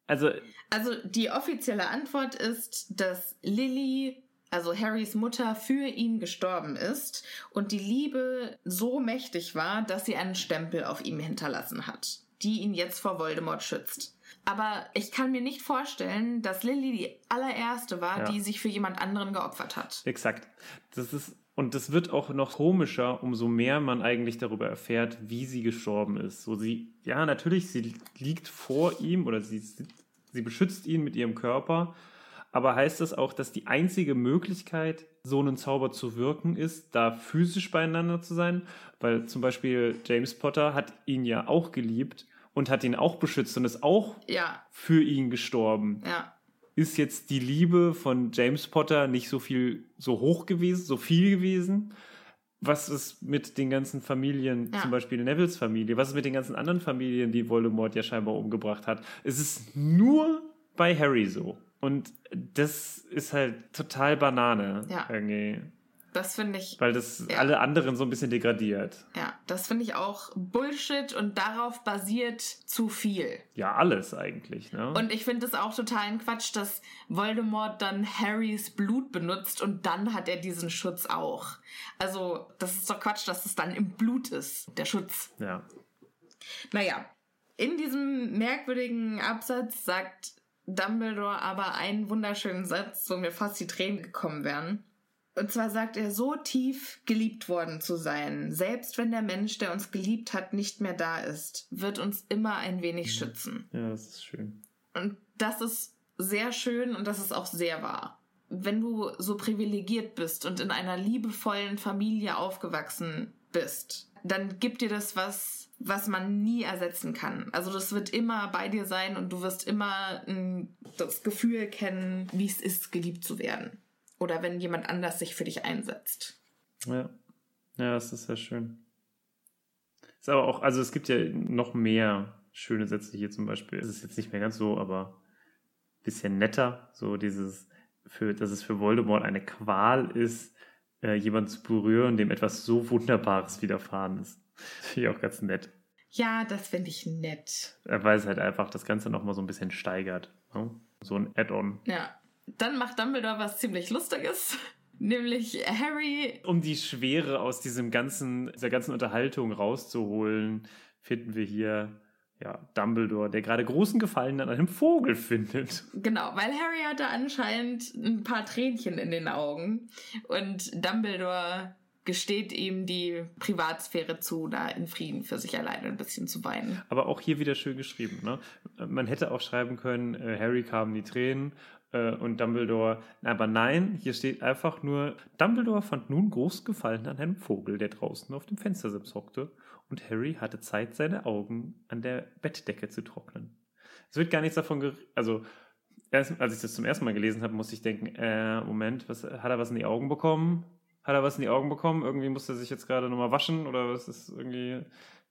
also, also die offizielle Antwort ist, dass Lily, also Harrys Mutter, für ihn gestorben ist und die Liebe so mächtig war, dass sie einen Stempel auf ihm hinterlassen hat, die ihn jetzt vor Voldemort schützt. Aber ich kann mir nicht vorstellen, dass Lily die allererste war, ja. die sich für jemand anderen geopfert hat. Exakt. Das ist und das wird auch noch komischer, umso mehr man eigentlich darüber erfährt, wie sie gestorben ist. So sie, ja, natürlich, sie liegt vor ihm oder sie, sie beschützt ihn mit ihrem Körper. Aber heißt das auch, dass die einzige Möglichkeit, so einen Zauber zu wirken, ist, da physisch beieinander zu sein? Weil zum Beispiel James Potter hat ihn ja auch geliebt und hat ihn auch beschützt und ist auch ja. für ihn gestorben. Ja ist jetzt die Liebe von James Potter nicht so viel, so hoch gewesen, so viel gewesen? Was ist mit den ganzen Familien, ja. zum Beispiel Nevilles Familie? Was ist mit den ganzen anderen Familien, die Voldemort ja scheinbar umgebracht hat? Es ist nur bei Harry so. Und das ist halt total Banane. Ja. Irgendwie. Das finde ich. Weil das ja. alle anderen so ein bisschen degradiert. Ja, das finde ich auch Bullshit und darauf basiert zu viel. Ja, alles eigentlich, ne? Und ich finde es auch totalen Quatsch, dass Voldemort dann Harrys Blut benutzt und dann hat er diesen Schutz auch. Also, das ist doch Quatsch, dass es dann im Blut ist, der Schutz. Ja. Naja, in diesem merkwürdigen Absatz sagt Dumbledore aber einen wunderschönen Satz, wo mir fast die Tränen gekommen wären. Und zwar sagt er, so tief geliebt worden zu sein, selbst wenn der Mensch, der uns geliebt hat, nicht mehr da ist, wird uns immer ein wenig schützen. Ja, das ist schön. Und das ist sehr schön und das ist auch sehr wahr. Wenn du so privilegiert bist und in einer liebevollen Familie aufgewachsen bist, dann gibt dir das was, was man nie ersetzen kann. Also das wird immer bei dir sein und du wirst immer m, das Gefühl kennen, wie es ist, geliebt zu werden. Oder wenn jemand anders sich für dich einsetzt. Ja. Ja, das ist sehr schön. Ist aber auch, also es gibt ja noch mehr schöne Sätze hier zum Beispiel. Es ist jetzt nicht mehr ganz so, aber ein bisschen netter. So dieses, für, dass es für Voldemort eine Qual ist, äh, jemanden zu berühren, dem etwas so Wunderbares widerfahren ist. Finde ich auch ganz nett. Ja, das finde ich nett. Weil es halt einfach das Ganze nochmal so ein bisschen steigert. Ne? So ein Add-on. Ja. Dann macht Dumbledore was ziemlich Lustiges. Nämlich Harry. Um die Schwere aus diesem ganzen, dieser ganzen Unterhaltung rauszuholen, finden wir hier ja, Dumbledore, der gerade großen Gefallen an einem Vogel findet. Genau, weil Harry hatte anscheinend ein paar Tränchen in den Augen. Und Dumbledore gesteht ihm die Privatsphäre zu, da in Frieden für sich alleine ein bisschen zu weinen. Aber auch hier wieder schön geschrieben. Ne? Man hätte auch schreiben können, äh, Harry kamen die Tränen und Dumbledore. Aber nein, hier steht einfach nur, Dumbledore fand nun groß Gefallen an einem Vogel, der draußen auf dem Fenstersims hockte. Und Harry hatte Zeit, seine Augen an der Bettdecke zu trocknen. Es wird gar nichts davon, ger also erst, als ich das zum ersten Mal gelesen habe, musste ich denken, äh, Moment, was, hat er was in die Augen bekommen? Hat er was in die Augen bekommen? Irgendwie musste er sich jetzt gerade nochmal waschen oder was ist irgendwie.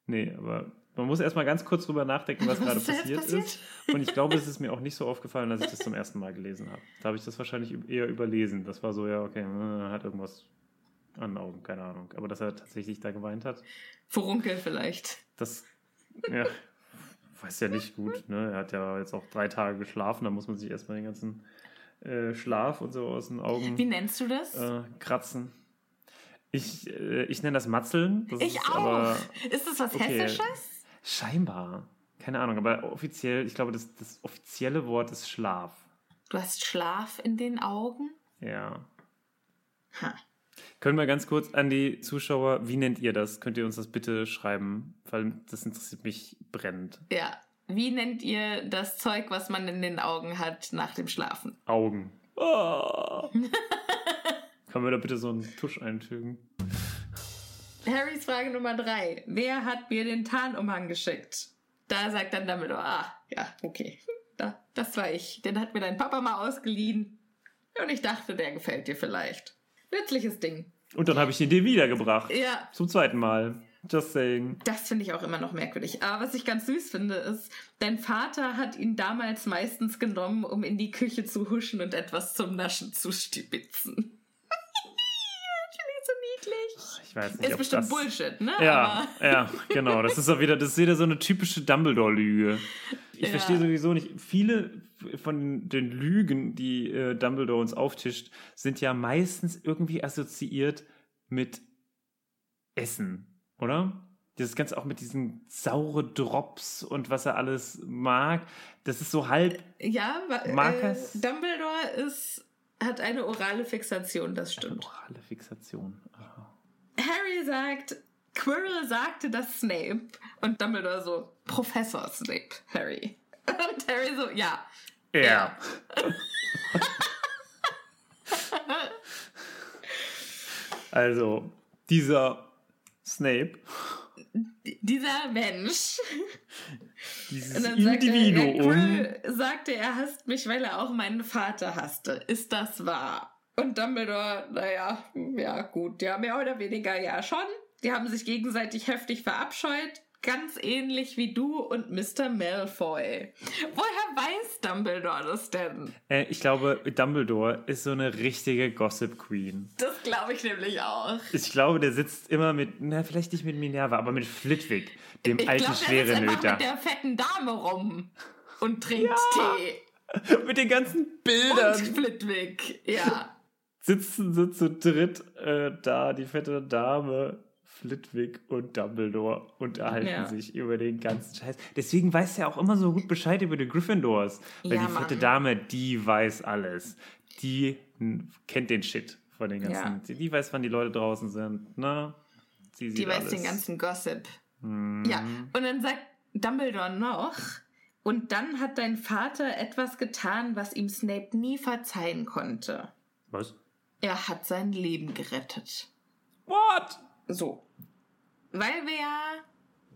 Nee, aber man muss erstmal ganz kurz drüber nachdenken, was, Was gerade passiert, passiert? ist. Und ich glaube, es ist mir auch nicht so aufgefallen, als ich das zum ersten Mal gelesen habe. Da habe ich das wahrscheinlich eher überlesen. Das war so, ja, okay, äh, hat irgendwas an den Augen, keine Ahnung. Aber dass er tatsächlich da geweint hat, Furunkel vielleicht. das, ja, weiß ja nicht gut. Ne? Er hat ja jetzt auch drei Tage geschlafen, da muss man sich erstmal den ganzen äh, Schlaf und so aus den Augen Wie nennst du das? äh, kratzen. Ich, äh, ich nenne das Matzeln. Das ich ist auch. Aber ist das was okay. Hessisches? Scheinbar. Keine Ahnung, aber offiziell, ich glaube, das, das offizielle Wort ist Schlaf. Du hast Schlaf in den Augen? Ja. Ha. Können wir ganz kurz an die Zuschauer, wie nennt ihr das? Könnt ihr uns das bitte schreiben? Weil das interessiert mich brennend. Ja. Wie nennt ihr das Zeug, was man in den Augen hat nach dem Schlafen? Augen. Oh. Können wir da bitte so einen Tusch einfügen? Harrys Frage Nummer drei. Wer hat mir den Tarnumhang geschickt? Da sagt dann Dumbledore, ah, ja, okay. Da, das war ich. Den hat mir dein Papa mal ausgeliehen. Und ich dachte, der gefällt dir vielleicht. Nützliches Ding. Und dann habe ich ihn dir wiedergebracht. Ja, Zum zweiten Mal. Just saying. das finde ich auch immer noch merkwürdig. Aber was ich ganz süß finde, ist, dein Vater hat ihn damals meistens genommen, um in die Küche zu huschen und etwas zum Naschen zu stibitzen. Finde ich so niedlich. Ich weiß nicht, Ist bestimmt das... Bullshit, ne? Ja, Aber ja, genau. Das ist auch wieder, das ist wieder so eine typische Dumbledore-Lüge. Ich Ja. verstehe sowieso nicht. Viele von den Lügen, die äh, Dumbledore uns auftischt, sind ja meistens irgendwie assoziiert mit Essen, oder? Das Ganze auch mit diesen saure Drops und was er alles mag. Das ist so halb. Ja, äh? Dumbledore ist, hat eine orale Fixation, das stimmt. Orale Fixation. Aha. Harry sagt, Quirrell sagte das Snape und Dumbledore so, Professor Snape, Harry. Und Harry so, ja. Ja. also, dieser Snape, Dieser Mensch. dieses Und dann sagt er, Individuum. Quirrell sagte, er hasst mich, weil er auch meinen Vater hasste. Ist das wahr? Und Dumbledore, naja, ja gut, ja, mehr oder weniger ja schon. Die haben sich gegenseitig heftig verabscheut. Ganz ähnlich wie du und Mr. Malfoy. Woher weiß Dumbledore das denn? Äh, ich glaube, Dumbledore ist so eine richtige Gossip Queen. Das glaube ich nämlich auch. Ich glaube, der sitzt immer mit, na, vielleicht nicht mit Minerva, aber mit Flitwick, dem Ich alten sitzt einfach Schwerenöter. mit der fetten Dame rum und trinkt Tee. Mit den ganzen Und Bildern. Flitwick, ja. Sitzen sie zu dritt äh, da, die fette Dame, Flitwick und Dumbledore unterhalten Ja. sich über den ganzen Scheiß. Deswegen weiß er auch immer so gut Bescheid über die Gryffindors. Weil Ja, die fette Mann. Dame, die weiß alles. Die hm, kennt den Shit von den ganzen. Ja. Die, die weiß, wann die Leute draußen sind. Ne? Sie Die weiß alles. den ganzen Gossip. Mhm. Ja, und dann sagt Dumbledore noch, und dann hat dein Vater etwas getan, was ihm Snape nie verzeihen konnte. Was? Er hat sein Leben gerettet. What? So. Weil wir ja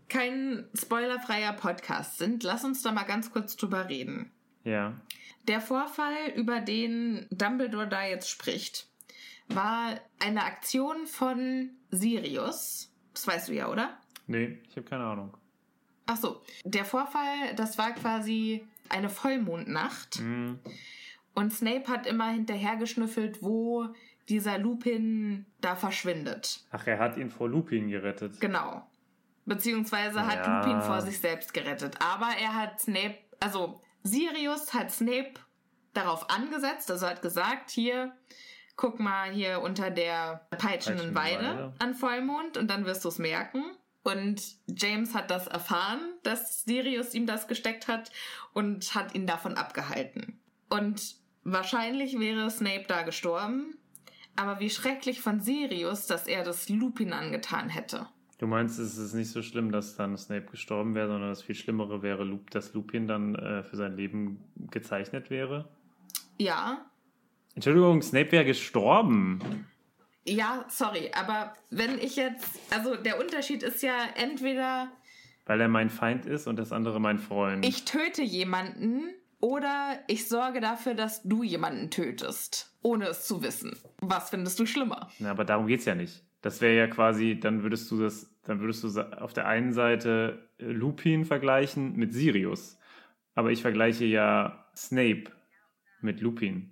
kein spoilerfreier Podcast sind, lass uns da mal ganz kurz drüber reden. Ja. Der Vorfall, über den Dumbledore da jetzt spricht, war eine Aktion von Sirius. Das weißt du ja, oder? Nee, ich habe keine Ahnung. Ach so, der Vorfall, das war quasi eine Vollmondnacht. Hm. Und Snape hat immer hinterhergeschnüffelt, wo dieser Lupin da verschwindet. Ach, er hat ihn vor Lupin gerettet. Genau. Beziehungsweise hat Ja. Lupin vor sich selbst gerettet. Aber er hat Snape, also Sirius hat Snape darauf angesetzt, also hat gesagt, hier, guck mal hier unter der peitschenden Weide. an Vollmond und dann wirst du es merken. Und James hat das erfahren, dass Sirius ihm das gesteckt hat und hat ihn davon abgehalten. Und wahrscheinlich wäre Snape da gestorben. Aber wie schrecklich von Sirius, dass er das Lupin angetan hätte. Du meinst, es ist nicht so schlimm, dass dann Snape gestorben wäre, sondern das viel Schlimmere wäre, dass Lupin dann äh, für sein Leben gezeichnet wäre? Ja, Entschuldigung, Snape wäre gestorben. ja, sorry, aber wenn ich jetzt, also der Unterschied ist ja entweder Weil er mein Feind ist und das andere mein Freund. ich töte jemanden oder ich sorge dafür, dass du jemanden tötest, ohne es zu wissen. Was findest du schlimmer? Na, aber darum geht's ja nicht. Das wäre ja quasi, dann würdest du das, dann würdest du auf der einen Seite äh, Lupin vergleichen mit Sirius. Aber ich vergleiche ja Snape mit Lupin.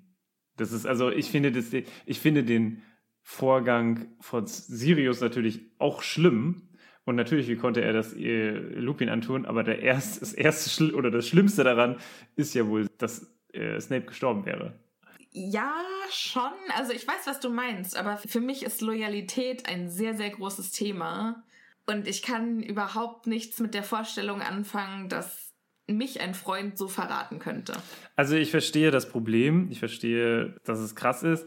Das ist, also ich finde das, ich finde den Vorgang von Sirius natürlich auch schlimm. Und natürlich, wie konnte er das äh, Lupin antun? Aber der erst, das erste oder das Schlimmste daran ist ja wohl, dass äh, Snape gestorben wäre. Ja, schon. Also ich weiß, was du meinst, aber für mich ist Loyalität ein sehr, sehr großes Thema. Und ich kann überhaupt nichts mit der Vorstellung anfangen, dass mich ein Freund so verraten könnte. Also ich verstehe das Problem, ich verstehe, dass es krass ist.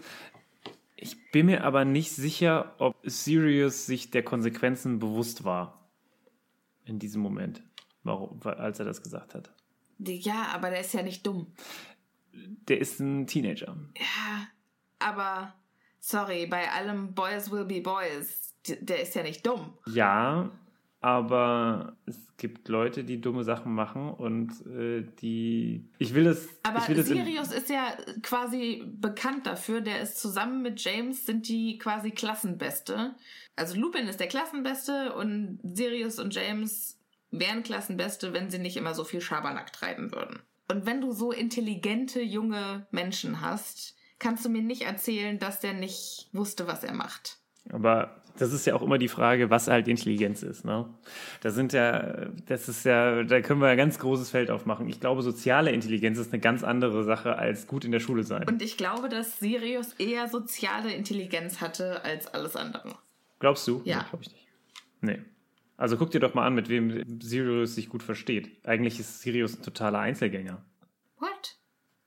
Ich bin mir aber nicht sicher, ob Sirius sich der Konsequenzen bewusst war in diesem Moment, warum, als er das gesagt hat. Ja, aber der ist ja nicht dumm. Der ist ein Teenager. Ja, aber sorry, bei allem Boys will be Boys, der ist ja nicht dumm. Ja, aber es gibt Leute, die dumme Sachen machen und äh, die. Ich will das. Aber will Sirius ist ja quasi bekannt dafür, der ist zusammen mit James, sind die quasi Klassenbeste. Also Lupin ist der Klassenbeste und Sirius und James wären Klassenbeste, wenn sie nicht immer so viel Schabernack treiben würden. Und wenn du so intelligente junge Menschen hast, kannst du mir nicht erzählen, dass der nicht wusste, was er macht. Aber das ist ja auch immer die Frage, was halt Intelligenz ist. Ne? Da sind ja, das ist ja, da können wir ein ganz großes Feld aufmachen. Ich glaube, soziale Intelligenz ist eine ganz andere Sache als gut in der Schule sein. Und ich glaube, dass Sirius eher soziale Intelligenz hatte als alles andere. Glaubst du? Ja. Nee, glaube ich nicht. Nee. Also guck dir doch mal an, mit wem Sirius sich gut versteht. Eigentlich ist Sirius ein totaler Einzelgänger. What?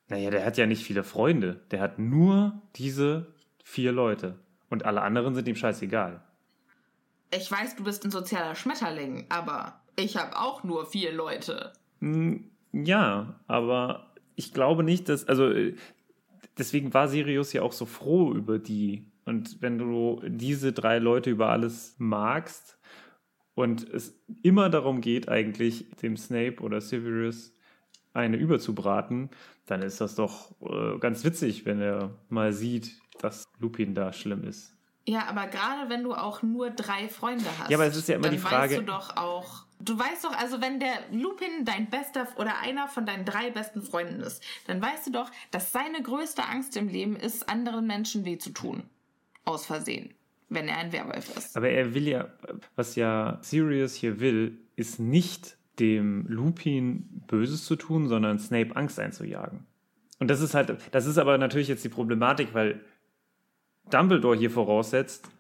Naja, der hat ja nicht viele Freunde. Der hat nur diese vier Leute. Und alle anderen sind ihm scheißegal. Ich weiß, du bist ein sozialer Schmetterling, aber ich habe auch nur vier Leute. Hm, Ja, aber ich glaube nicht, dass, also äh, deswegen war Sirius ja auch so froh über die. Und wenn du diese drei Leute über alles magst und es immer darum geht, eigentlich dem Snape oder Severus eine überzubraten, dann ist das doch äh, ganz witzig, wenn er mal sieht, dass Lupin da schlimm ist. Ja, aber gerade wenn du auch nur drei Freunde hast. Ja, aber es ist ja immer dann die Frage- Weißt du doch auch. Du weißt doch, also wenn der Lupin dein bester oder einer von deinen drei besten Freunden ist, dann weißt du doch, dass seine größte Angst im Leben ist, anderen Menschen weh zu tun. Aus Versehen. Wenn er ein Werwolf ist. Aber er will ja, was ja Sirius hier will, ist nicht dem Lupin Böses zu tun, sondern Snape Angst einzujagen. Und das ist halt, das ist aber natürlich jetzt die Problematik, weil Dumbledore hier voraussetzt,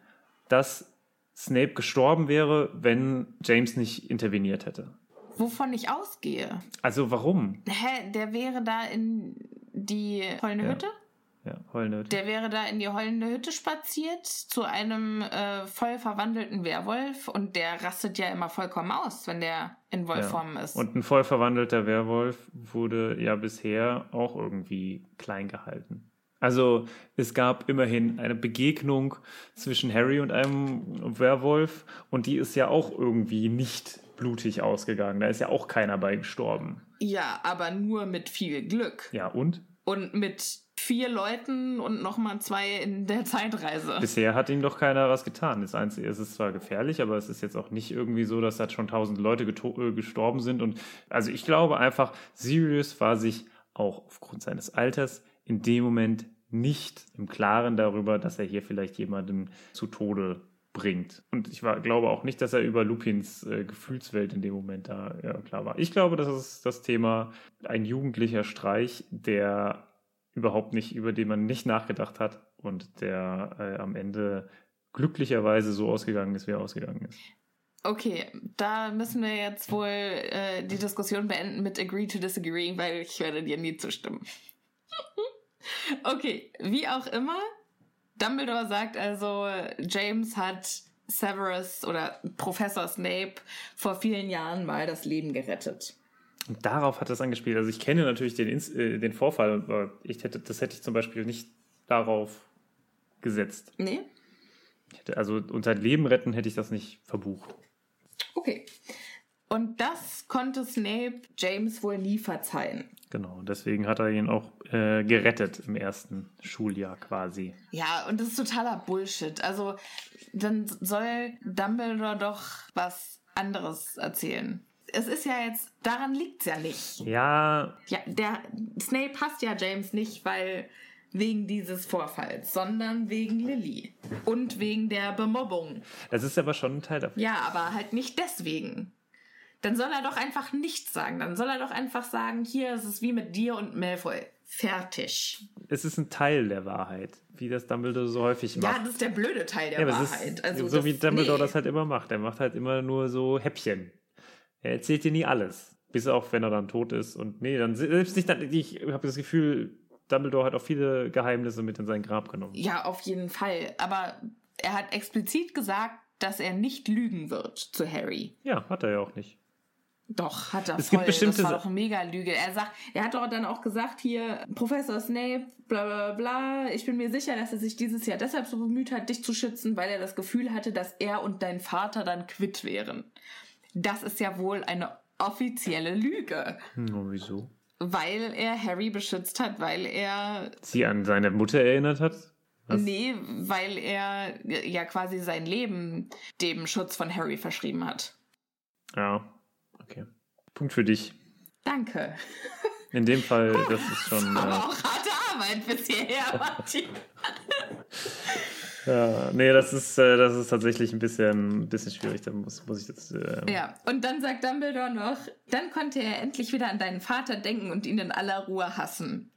dass Snape gestorben wäre, wenn James nicht interveniert hätte. Wovon ich ausgehe. Also warum? Hä, der wäre da in die heulende Ja. Hütte? Ja, heulende. Der wäre da in die heulende Hütte spaziert zu einem äh, voll verwandelten Werwolf und der rastet ja immer vollkommen aus, wenn der in Wolfform ist. Und ein voll verwandelter Werwolf wurde ja bisher auch irgendwie klein gehalten. Also es gab immerhin eine Begegnung zwischen Harry und einem Werwolf und die ist ja auch irgendwie nicht blutig ausgegangen. Da ist ja auch keiner bei gestorben. Ja, aber nur mit viel Glück. Ja, und? Und mit vier Leuten und nochmal zwei in der Zeitreise. Bisher hat ihm doch keiner was getan. Das Einzige ist, es ist zwar gefährlich, aber es ist jetzt auch nicht irgendwie so, dass da schon tausend Leute äh, gestorben sind. Und also ich glaube einfach, Sirius war sich auch aufgrund seines Alters in dem Moment nicht im Klaren darüber, dass er hier vielleicht jemanden zu Tode bringt. Und ich war, glaube auch nicht, dass er über Lupins äh, Gefühlswelt in dem Moment da ja, klar war. Ich glaube, das ist das Thema ein jugendlicher Streich, der überhaupt nicht, über den man nicht nachgedacht hat und der äh, am Ende glücklicherweise so ausgegangen ist, wie er ausgegangen ist. Okay, da müssen wir jetzt wohl äh, die Diskussion beenden mit Agree to Disagree, weil ich werde dir nie zustimmen. okay, wie auch immer, Dumbledore sagt also, James hat Severus oder Professor Snape vor vielen Jahren mal das Leben gerettet. Und darauf hat das angespielt. Also ich kenne natürlich den, äh, den Vorfall, aber ich hätte, das hätte ich zum Beispiel nicht darauf gesetzt. Nee? Hätte, also sein Leben retten hätte ich das nicht verbucht. Okay. Und das konnte Snape James wohl nie verzeihen. Genau, deswegen hat er ihn auch äh, gerettet im ersten Schuljahr quasi. Ja, und das ist totaler Bullshit. Also, dann soll Dumbledore doch was anderes erzählen. Es ist ja jetzt, daran liegt es ja nicht. Ja. Ja, der Snape hasst ja James nicht, weil wegen dieses Vorfalls, sondern wegen Lily und wegen der Bemobbung. Das ist aber schon ein Teil davon. Ja, aber halt nicht deswegen dann soll er doch einfach nichts sagen. Dann soll er doch einfach sagen, hier ist es wie mit dir und Malfoy. Fertig. Es ist ein Teil der Wahrheit, wie das Dumbledore so häufig macht. Ja, das ist der blöde Teil der ja, Wahrheit. also so das, wie Dumbledore nee. das halt immer macht. Er macht halt immer nur so Häppchen. Er erzählt dir nie alles. Bis auch wenn er dann tot ist. Und nee, dann selbst nicht, ich habe das Gefühl, Dumbledore hat auch viele Geheimnisse mit in sein Grab genommen. Ja, auf jeden Fall. Aber er hat explizit gesagt, dass er nicht lügen wird zu Harry. Ja, hat er ja auch nicht. Doch, hat er es voll. Gibt bestimmte das war doch eine Mega-Lüge. Er sagt, er hat doch dann auch gesagt hier, Professor Snape, bla bla bla, ich bin mir sicher, dass er sich dieses Jahr deshalb so bemüht hat, dich zu schützen, weil er das Gefühl hatte, dass er und dein Vater dann quitt wären. Das ist ja wohl eine offizielle Lüge. Hm, wieso? Weil er Harry beschützt hat, weil er sie an seine Mutter erinnert hat? Was? Nee, weil er ja quasi sein Leben dem Schutz von Harry verschrieben hat. Ja. Punkt für dich. Danke. In dem Fall, das ist schon. Das ist aber äh, auch harte Arbeit bis hierher, Martin. ja, nee, das ist, äh, das ist tatsächlich ein bisschen, ein bisschen schwierig. Da muss, muss ich das. Äh, ja, und dann sagt Dumbledore noch: Dann konnte er endlich wieder an deinen Vater denken und ihn in aller Ruhe hassen.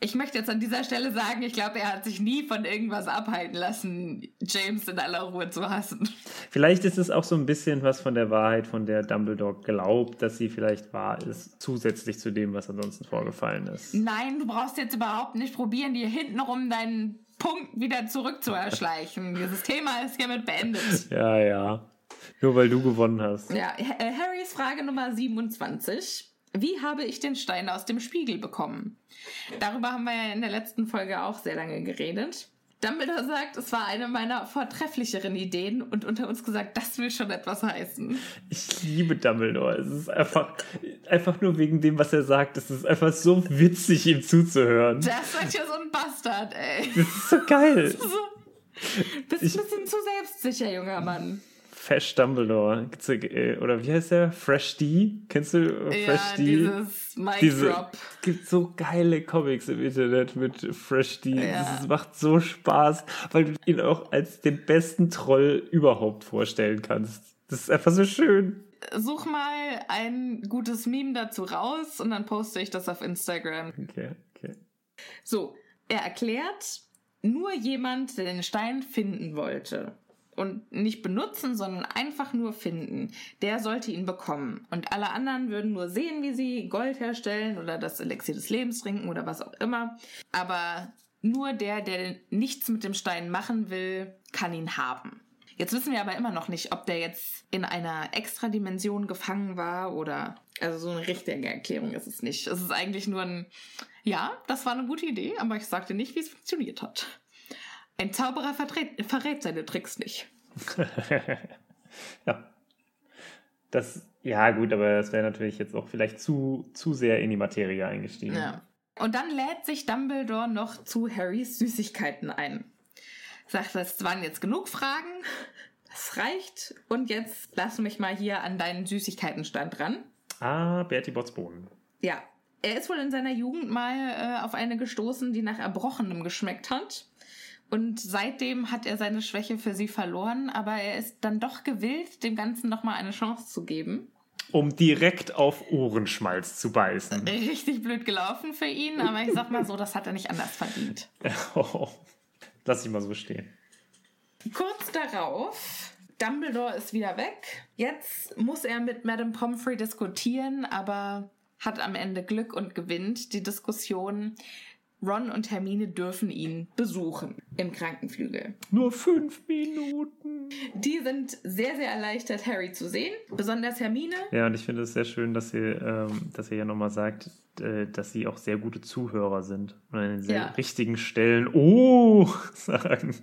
Ich möchte jetzt an dieser Stelle sagen, ich glaube, er hat sich nie von irgendwas abhalten lassen, James in aller Ruhe zu hassen. Vielleicht ist es auch so ein bisschen was von der Wahrheit, von der Dumbledore glaubt, dass sie vielleicht wahr ist, zusätzlich zu dem, was ansonsten vorgefallen ist. Nein, du brauchst jetzt überhaupt nicht probieren, dir hintenrum deinen Punkt wieder zurückzuerschleichen. Dieses Thema ist hiermit beendet. Ja, ja. Nur weil du gewonnen hast. Ja, äh, Harrys Frage Nummer 27. Wie habe ich den Stein aus dem Spiegel bekommen? Darüber haben wir ja in der letzten Folge auch sehr lange geredet. Dumbledore sagt, es war eine meiner vortrefflicheren Ideen und unter uns gesagt, das will schon etwas heißen. Ich liebe Dumbledore. Es ist einfach, einfach nur wegen dem, was er sagt. Es ist einfach so witzig, ihm zuzuhören. Das sagt ja so ein Bastard, ey. Das ist so geil. So, bist ein bisschen zu selbstsicher, junger Mann. Fesh Dumbledore. Äh, oder wie heißt der? Fresh D? Kennst du Fresh ja, D? Dieses Mic Diese, Drop. Es gibt so geile Comics im Internet mit Fresh D. Ja. Das macht so Spaß, weil du ihn auch als den besten Troll überhaupt vorstellen kannst. Das ist einfach so schön. Such mal ein gutes Meme dazu raus und dann poste ich das auf Instagram. Okay, okay. So, er erklärt, nur jemand, der den Stein finden wollte und nicht benutzen, sondern einfach nur finden, der sollte ihn bekommen. Und alle anderen würden nur sehen, wie sie Gold herstellen oder das Elixier des Lebens trinken oder was auch immer. Aber nur der, der nichts mit dem Stein machen will, kann ihn haben. Jetzt wissen wir aber immer noch nicht, ob der jetzt in einer Extradimension gefangen war oder. Also so eine richtige Erklärung ist es nicht. Es ist eigentlich nur ein. Ja, das war eine gute Idee, aber ich sagte nicht, wie es funktioniert hat. Ein Zauberer verrät seine Tricks nicht. ja. Das, Ja, gut, aber das wäre natürlich jetzt auch vielleicht zu, zu sehr in die Materie eingestiegen. Ja. Und dann lädt sich Dumbledore noch zu Harrys Süßigkeiten ein. Sagt, das waren jetzt genug Fragen, das reicht und jetzt lass mich mal hier an deinen Süßigkeitenstand ran. Ah, Bertie Botsbohnen. Ja, er ist wohl in seiner Jugend mal äh, auf eine gestoßen, die nach Erbrochenem geschmeckt hat. Und seitdem hat er seine Schwäche für sie verloren, aber er ist dann doch gewillt, dem Ganzen nochmal eine Chance zu geben. Um direkt auf Ohrenschmalz zu beißen. Richtig blöd gelaufen für ihn, aber ich sag mal so, das hat er nicht anders verdient. Oh, lass ich mal so stehen. Kurz darauf, Dumbledore ist wieder weg. Jetzt muss er mit Madame Pomfrey diskutieren, aber hat am Ende Glück und gewinnt die Diskussion. Ron und Hermine dürfen ihn besuchen im Krankenflügel. Nur fünf Minuten. Die sind sehr, sehr erleichtert, Harry zu sehen. Besonders Hermine. Ja, und ich finde es sehr schön, dass sie, ähm, dass sie ja nochmal sagt, äh, dass sie auch sehr gute Zuhörer sind und an den sehr Ja. richtigen Stellen Oh sagen.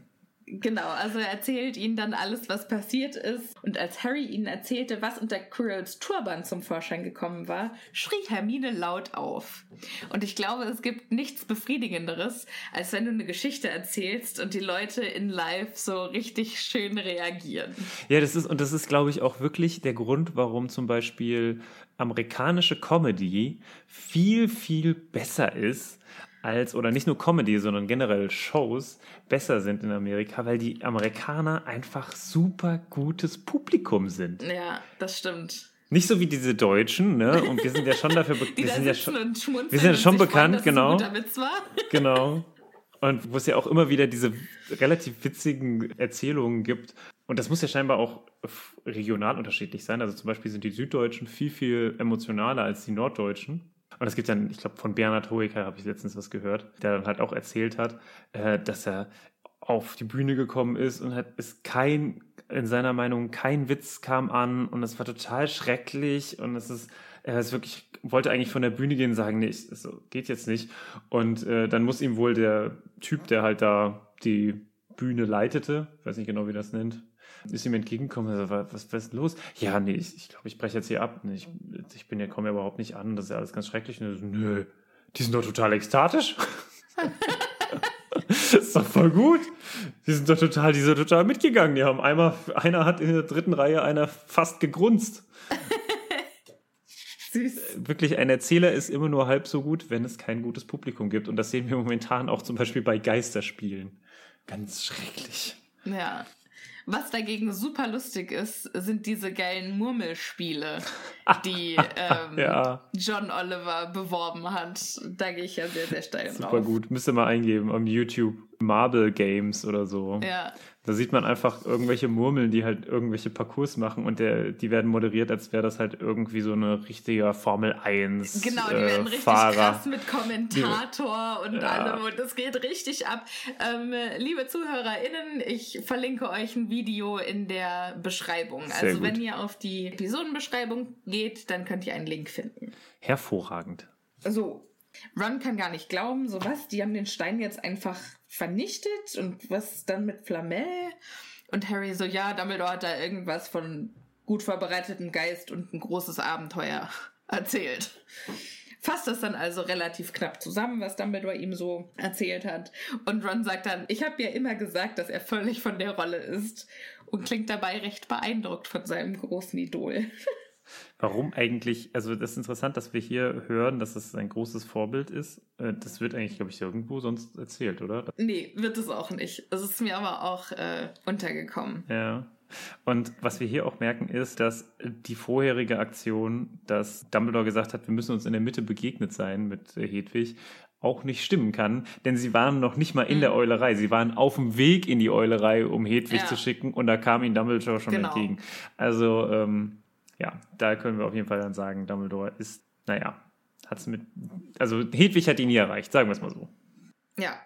Genau, also er erzählt ihnen dann alles, was passiert ist. Und als Harry ihnen erzählte, was unter Quirrells Turban zum Vorschein gekommen war, schrie Hermine laut auf. Und ich glaube, es gibt nichts Befriedigenderes, als wenn du eine Geschichte erzählst und die Leute in Live so richtig schön reagieren. Ja, das ist, und das ist, glaube ich, auch wirklich der Grund, warum zum Beispiel amerikanische Comedy viel, viel besser ist als, oder nicht nur Comedy, sondern generell Shows besser sind in Amerika, weil die Amerikaner einfach super gutes Publikum sind. Ja, das stimmt. Nicht so wie diese Deutschen, ne? Und wir sind ja schon dafür, be- Die wir sind ja schon, wir sind ja schon freuen, bekannt, dass genau. Genau. Und wo es ja auch immer wieder diese relativ witzigen Erzählungen gibt. Und das muss ja scheinbar auch regional unterschiedlich sein. Also zum Beispiel sind die Süddeutschen viel, viel emotionaler als die Norddeutschen. Und es gibt dann, ich glaube, von Bernhard Hoeker habe ich letztens was gehört, der dann halt auch erzählt hat, äh, dass er auf die Bühne gekommen ist und hat es kein, in seiner Meinung, kein Witz kam an und es war total schrecklich und es ist, er ist wirklich, wollte eigentlich von der Bühne gehen und sagen, nee, ich, so, geht jetzt nicht. Und äh, dann muss ihm wohl der Typ, der halt da die Bühne leitete, ich weiß nicht genau, wie das nennt, ist ihm entgegengekommen, was, was was ist denn los? Ja, nee, ich, ich glaube, ich breche jetzt hier ab. Nee, Ich, ich bin ja, komme ja überhaupt nicht an, das ist ja alles ganz schrecklich. Und so, nö, die sind doch total ekstatisch. das ist doch voll gut. Die sind doch total, die sind total mitgegangen. Die haben einmal, einer hat in der dritten Reihe einer fast gegrunzt. Süß. Wirklich, ein Erzähler ist immer nur halb so gut, wenn es kein gutes Publikum gibt. Und das sehen wir momentan auch zum Beispiel bei Geisterspielen. Ganz schrecklich. Ja. Was dagegen super lustig ist, sind diese geilen Murmelspiele, die ähm, Ja. John Oliver beworben hat. Da gehe ich ja sehr, sehr steil Super drauf. gut. Müsst ihr mal eingeben am YouTube. Marble Games oder so. Ja, Da sieht man einfach irgendwelche Murmeln, die halt irgendwelche Parcours machen und der, die werden moderiert, als wäre das halt irgendwie so eine richtige Formel 1 genau, die äh, werden richtig Fahrer. krass mit Kommentator und Ja. allem und es geht richtig ab. Ähm, liebe ZuhörerInnen, ich verlinke euch ein Video in der Beschreibung. Sehr also gut. wenn ihr auf die Episodenbeschreibung geht, dann könnt ihr einen Link finden. Hervorragend. So, Ron kann gar nicht glauben, so was, die haben den Stein jetzt einfach vernichtet und was dann mit Flamel? Und Harry so, ja, Dumbledore hat da irgendwas von gut vorbereitetem Geist und ein großes Abenteuer erzählt. Fasst das dann also relativ knapp zusammen, was Dumbledore ihm so erzählt hat. Und Ron sagt dann, ich habe ja immer gesagt, dass er völlig von der Rolle ist und klingt dabei recht beeindruckt von seinem großen Idol. Warum eigentlich, also das ist interessant, dass wir hier hören, dass es ein großes Vorbild ist. Äh, Das wird eigentlich, glaube ich, irgendwo sonst erzählt, oder? Nee, wird es auch nicht. Es ist mir aber auch äh, untergekommen. Ja. Und was wir hier auch merken, ist, dass die vorherige Aktion, dass Dumbledore gesagt hat, wir müssen uns in der Mitte begegnet sein mit äh, Hedwig, auch nicht stimmen kann, denn sie waren noch nicht mal in Mhm. der Eulerei. Sie waren auf dem Weg in die Eulerei, um Hedwig Ja. zu schicken und da kam ihnen Dumbledore schon Genau. entgegen. Also, ähm, ja, da können wir auf jeden Fall dann sagen, Dumbledore ist, naja, hat es mit, also Hedwig hat ihn nie erreicht, sagen wir es mal so. Ja.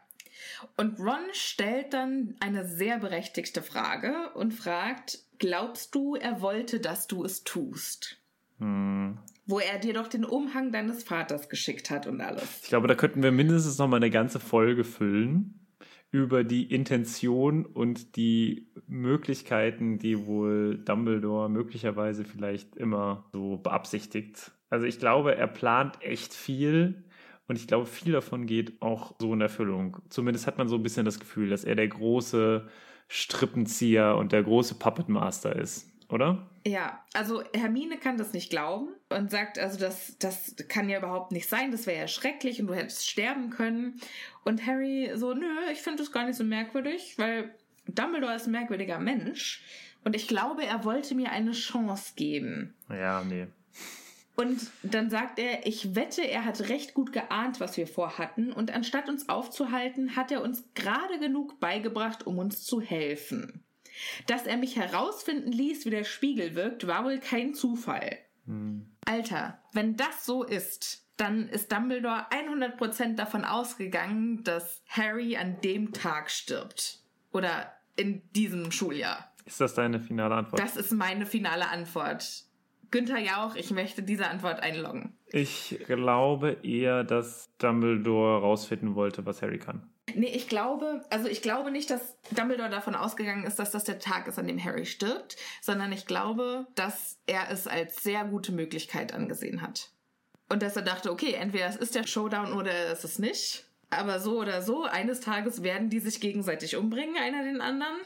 Und Ron stellt dann eine sehr berechtigte Frage und fragt, glaubst du, er wollte, dass du es tust? Hm. Wo er dir doch den Umhang deines Vaters geschickt hat und alles. Ich glaube, da könnten wir mindestens noch mal eine ganze Folge füllen über die Intention und die Möglichkeiten, die wohl Dumbledore möglicherweise vielleicht immer so beabsichtigt. Also ich glaube, er plant echt viel und ich glaube, viel davon geht auch so in Erfüllung. Zumindest hat man so ein bisschen das Gefühl, dass er der große Strippenzieher und der große Puppet Master ist, oder? Ja, also Hermine kann das nicht glauben und sagt, also das, das kann ja überhaupt nicht sein, das wäre ja schrecklich und du hättest sterben können. Und Harry so, nö, ich finde das gar nicht so merkwürdig, weil Dumbledore ist ein merkwürdiger Mensch und ich glaube, er wollte mir eine Chance geben. Ja, nee. Und dann sagt er, ich wette, er hat recht gut geahnt, was wir vorhatten, und anstatt uns aufzuhalten, hat er uns gerade genug beigebracht, um uns zu helfen. Dass er mich herausfinden ließ, wie der Spiegel wirkt, war wohl kein Zufall. Hm. Alter, wenn das so ist, dann ist Dumbledore 100% davon ausgegangen, dass Harry an dem Tag stirbt. Oder in diesem Schuljahr. Ist das deine finale Antwort? Das ist meine finale Antwort. Günther Jauch, ich möchte diese Antwort einloggen. Ich glaube eher, dass Dumbledore rausfinden wollte, was Harry kann. Nee, ich glaube, also ich glaube nicht, dass Dumbledore davon ausgegangen ist, dass das der Tag ist, an dem Harry stirbt, sondern ich glaube, dass er es als sehr gute Möglichkeit angesehen hat. Und dass er dachte, okay, entweder es ist der Showdown oder es ist nicht. Aber so oder so, eines Tages werden die sich gegenseitig umbringen, einer den anderen.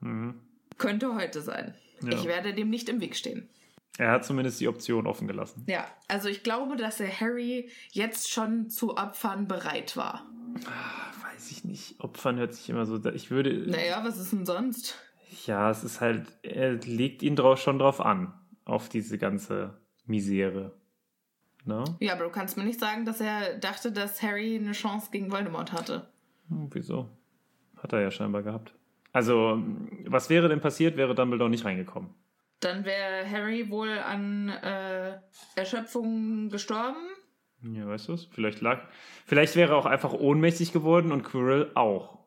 Mhm. Könnte heute sein. Ja. Ich werde dem nicht im Weg stehen. Er hat zumindest die Option offen gelassen. Ja, also ich glaube, dass er Harry jetzt schon zu Opfern bereit war. Weiß ich nicht. Opfern hört sich immer so. Ich würde. Naja, was ist denn sonst? Ja, es ist halt. Er legt ihn drauf, schon drauf an. Auf diese ganze Misere. No? Ne? Ja, aber du kannst mir nicht sagen, dass er dachte, dass Harry eine Chance gegen Voldemort hatte. Hm, wieso? Hat er ja scheinbar gehabt. Also, was wäre denn passiert, wäre Dumbledore nicht reingekommen? Dann wäre Harry wohl an äh, Erschöpfung gestorben. Ja, weißt du es? Vielleicht lag. Vielleicht wäre er auch einfach ohnmächtig geworden und Quirrell auch.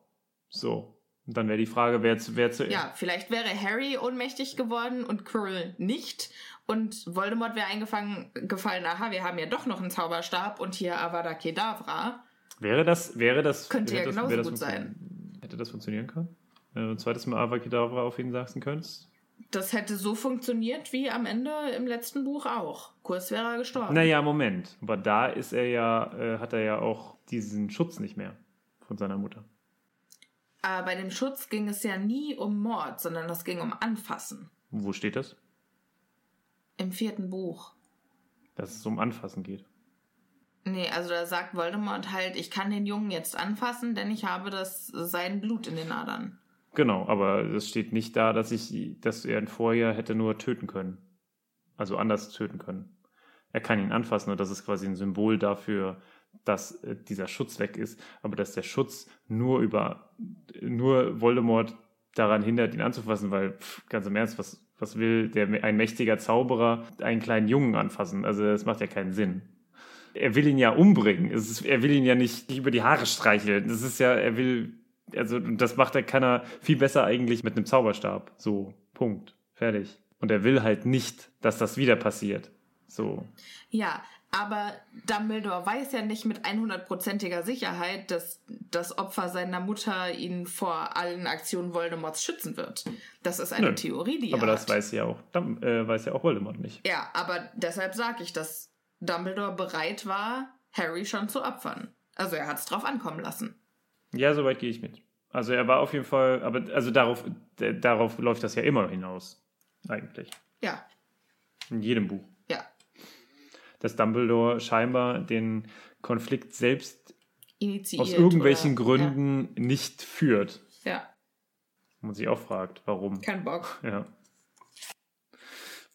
So. Und dann wäre die Frage, wer, zu, wer zuerst. Ja, vielleicht wäre Harry ohnmächtig geworden und Quirrell nicht. Und Voldemort wäre eingefangen gefallen, aha, wir haben ja doch noch einen Zauberstab und hier Avada Kedavra. Wäre das, wäre das. Könnte ja das, genauso gut sein. Hätte das funktionieren können? Wenn du ein zweites Mal Avada Kedavra auf ihn sagen könntest? Das hätte so funktioniert wie am Ende im letzten Buch auch. Kurs wäre er gestorben. Naja, Moment. Aber da ist er ja, äh, hat er ja auch diesen Schutz nicht mehr von seiner Mutter. Aber bei dem Schutz ging es ja nie um Mord, sondern es ging um Anfassen. Wo steht das? Im vierten Buch. Dass es um Anfassen geht. Nee, also da sagt Voldemort halt, ich kann den Jungen jetzt anfassen, denn ich habe das sein Blut in den Adern. Genau, aber es steht nicht da, dass ich, dass er ihn vorher hätte nur töten können. Also anders töten können. Er kann ihn anfassen und das ist quasi ein Symbol dafür, dass äh, dieser Schutz weg ist, aber dass der Schutz nur über, nur Voldemort daran hindert, ihn anzufassen, weil, pff, ganz im Ernst, was, was will der, ein mächtiger Zauberer einen kleinen Jungen anfassen? Also, das macht ja keinen Sinn. Er will ihn ja umbringen. Ist, er will ihn ja nicht über die Haare streicheln. Das ist ja, er will also das macht er keiner viel besser eigentlich mit einem Zauberstab. So, Punkt. Fertig. Und er will halt nicht, dass das wieder passiert. So. Ja, aber Dumbledore weiß ja nicht mit 100%iger Sicherheit, dass das Opfer seiner Mutter ihn vor allen Aktionen Voldemorts schützen wird. Das ist eine Nö. Theorie, die er Aber das hat. weiß ja auch, äh, weiß ja auch Voldemort nicht. Ja, aber deshalb sage ich, dass Dumbledore bereit war, Harry schon zu opfern. Also er hat es drauf ankommen lassen. Ja, soweit gehe ich mit. Also er war auf jeden Fall, aber also darauf, darauf läuft das ja immer hinaus. Eigentlich. Ja. In jedem Buch. Ja. Dass Dumbledore scheinbar den Konflikt selbst Initiiert aus irgendwelchen oder, Gründen ja. nicht führt. Ja. Man sich auch fragt, warum. Kein Bock. Ja.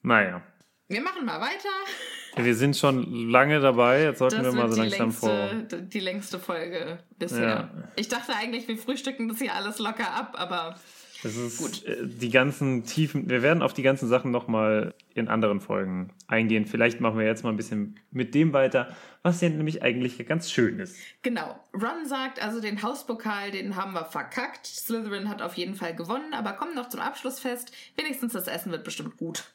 Naja. Wir machen mal weiter. Wir sind schon lange dabei, jetzt sollten das wir mal so langsam längste, vor. Die längste Folge bisher. Ja. Ich dachte eigentlich, wir frühstücken das hier alles locker ab, aber. Es ist gut. Äh, die ganzen Tiefen, wir werden auf die ganzen Sachen nochmal in anderen Folgen eingehen. Vielleicht machen wir jetzt mal ein bisschen mit dem weiter, was ja nämlich eigentlich ganz schön ist. Genau. Ron sagt also, den Hauspokal, den haben wir verkackt. Slytherin hat auf jeden Fall gewonnen, aber kommen noch zum Abschluss fest. Wenigstens das Essen wird bestimmt gut.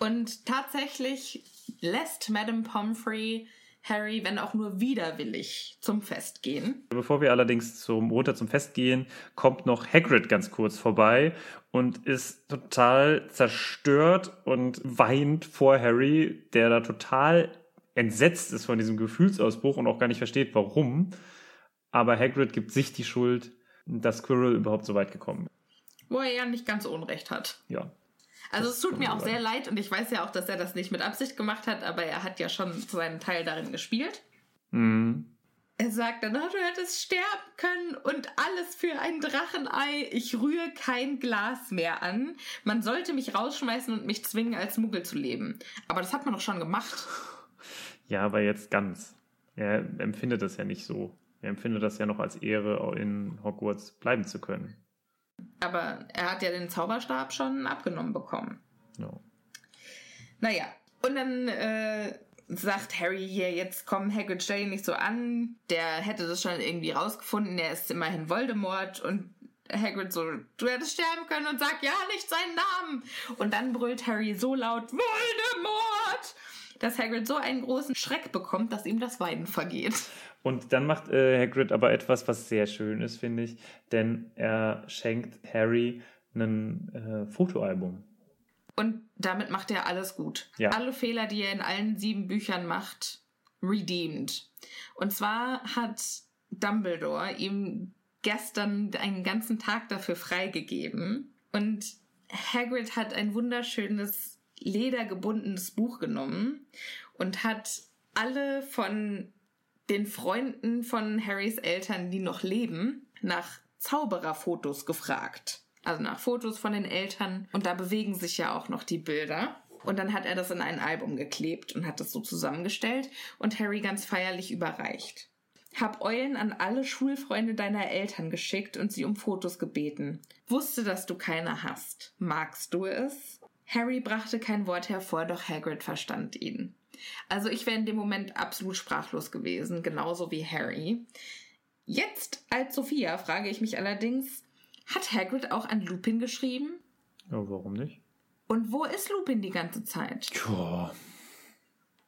Und tatsächlich lässt Madame Pomfrey Harry, wenn auch nur widerwillig, zum Fest gehen. Bevor wir allerdings zum runter zum Fest gehen, kommt noch Hagrid ganz kurz vorbei und ist total zerstört und weint vor Harry, der da total entsetzt ist von diesem Gefühlsausbruch und auch gar nicht versteht, warum. Aber Hagrid gibt sich die Schuld, dass Squirrel überhaupt so weit gekommen ist. Wo er ja nicht ganz unrecht hat. Ja. Also es tut mir auch sehr leid und ich weiß ja auch, dass er das nicht mit Absicht gemacht hat, aber er hat ja schon seinen Teil darin gespielt. Mhm. Er sagt dann, oh, du hättest sterben können und alles für ein Drachenei. Ich rühre kein Glas mehr an. Man sollte mich rausschmeißen und mich zwingen, als Muggel zu leben. Aber das hat man doch schon gemacht. Ja, aber jetzt ganz. Er empfindet das ja nicht so. Er empfindet das ja noch als Ehre, in Hogwarts bleiben zu können. Aber er hat ja den Zauberstab schon abgenommen bekommen. Ja. Naja, und dann äh, sagt Harry hier, jetzt komm, Hagrid, stell ihn nicht so an. Der hätte das schon irgendwie rausgefunden, er ist immerhin Voldemort und Hagrid so, du hättest sterben können und sagt ja nicht seinen Namen. Und dann brüllt Harry so laut, Voldemort! Dass Hagrid so einen großen Schreck bekommt, dass ihm das Weinen vergeht. Und dann macht äh, Hagrid aber etwas, was sehr schön ist, finde ich, denn er schenkt Harry ein äh, Fotoalbum. Und damit macht er alles gut. Ja. Alle Fehler, die er in allen sieben Büchern macht, redeemed. Und zwar hat Dumbledore ihm gestern einen ganzen Tag dafür freigegeben. Und Hagrid hat ein wunderschönes ledergebundenes Buch genommen und hat alle von den Freunden von Harrys Eltern, die noch leben, nach Zaubererfotos gefragt. Also nach Fotos von den Eltern. Und da bewegen sich ja auch noch die Bilder. Und dann hat er das in ein Album geklebt und hat das so zusammengestellt und Harry ganz feierlich überreicht. Hab Eulen an alle Schulfreunde deiner Eltern geschickt und sie um Fotos gebeten. Wusste, dass du keine hast. Magst du es? Harry brachte kein Wort hervor, doch Hagrid verstand ihn. Also ich wäre in dem Moment absolut sprachlos gewesen, genauso wie Harry. Jetzt als Sophia frage ich mich allerdings, hat Hagrid auch an Lupin geschrieben? Ja, warum nicht? Und wo ist Lupin die ganze Zeit? Tja,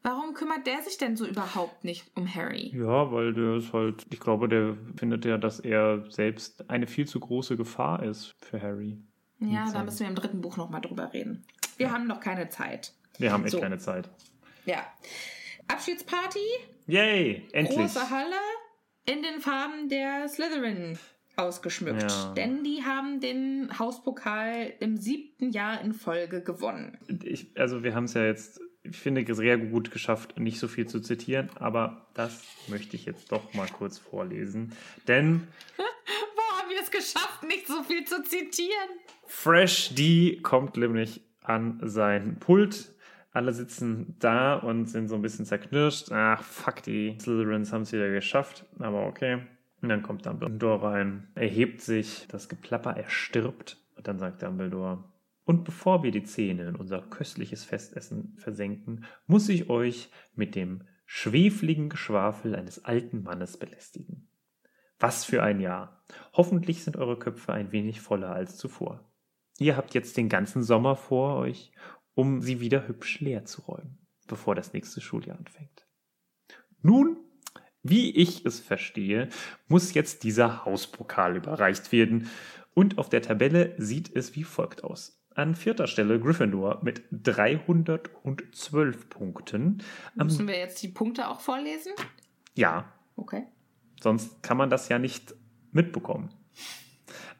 Warum kümmert der sich denn so überhaupt nicht um Harry? ja, weil der ist halt, ich glaube, der findet ja, dass er selbst eine viel zu große Gefahr ist für Harry. Ja, da müssen wir im dritten Buch nochmal drüber reden. Wir haben noch keine Zeit. Wir haben echt So. keine Zeit. Ja. Abschiedsparty, Yay, endlich. große Halle, in den Farben der Slytherin ausgeschmückt. Ja. Denn die haben den Hauspokal im siebten Jahr in Folge gewonnen. Ich, also wir haben es ja jetzt, ich finde, sehr gut geschafft, nicht so viel zu zitieren, aber das möchte ich jetzt doch mal kurz vorlesen. Denn wir es geschafft, nicht so viel zu zitieren? Fresh D kommt nämlich an sein Pult. Alle sitzen da und sind so ein bisschen zerknirscht. Ach, fuck, die Slytherins haben es wieder geschafft. Aber okay. Und dann kommt Dumbledore rein, erhebt sich, das Geplapper erstirbt. Und dann sagt Dumbledore, und bevor wir die Zähne in unser köstliches Festessen versenken, muss ich euch mit dem schwefligen Geschwafel eines alten Mannes belästigen. Was für ein Jahr. Hoffentlich sind eure Köpfe ein wenig voller als zuvor. Ihr habt jetzt den ganzen Sommer vor euch, um sie wieder hübsch leer zu räumen, bevor das nächste Schuljahr anfängt. Nun, wie ich es verstehe, muss jetzt dieser Hauspokal überreicht werden und auf der Tabelle sieht es wie folgt aus. An vierter Stelle Gryffindor mit 312 Punkten. Müssen wir jetzt die Punkte auch vorlesen? ja, Okay. Sonst kann man das ja nicht mitbekommen.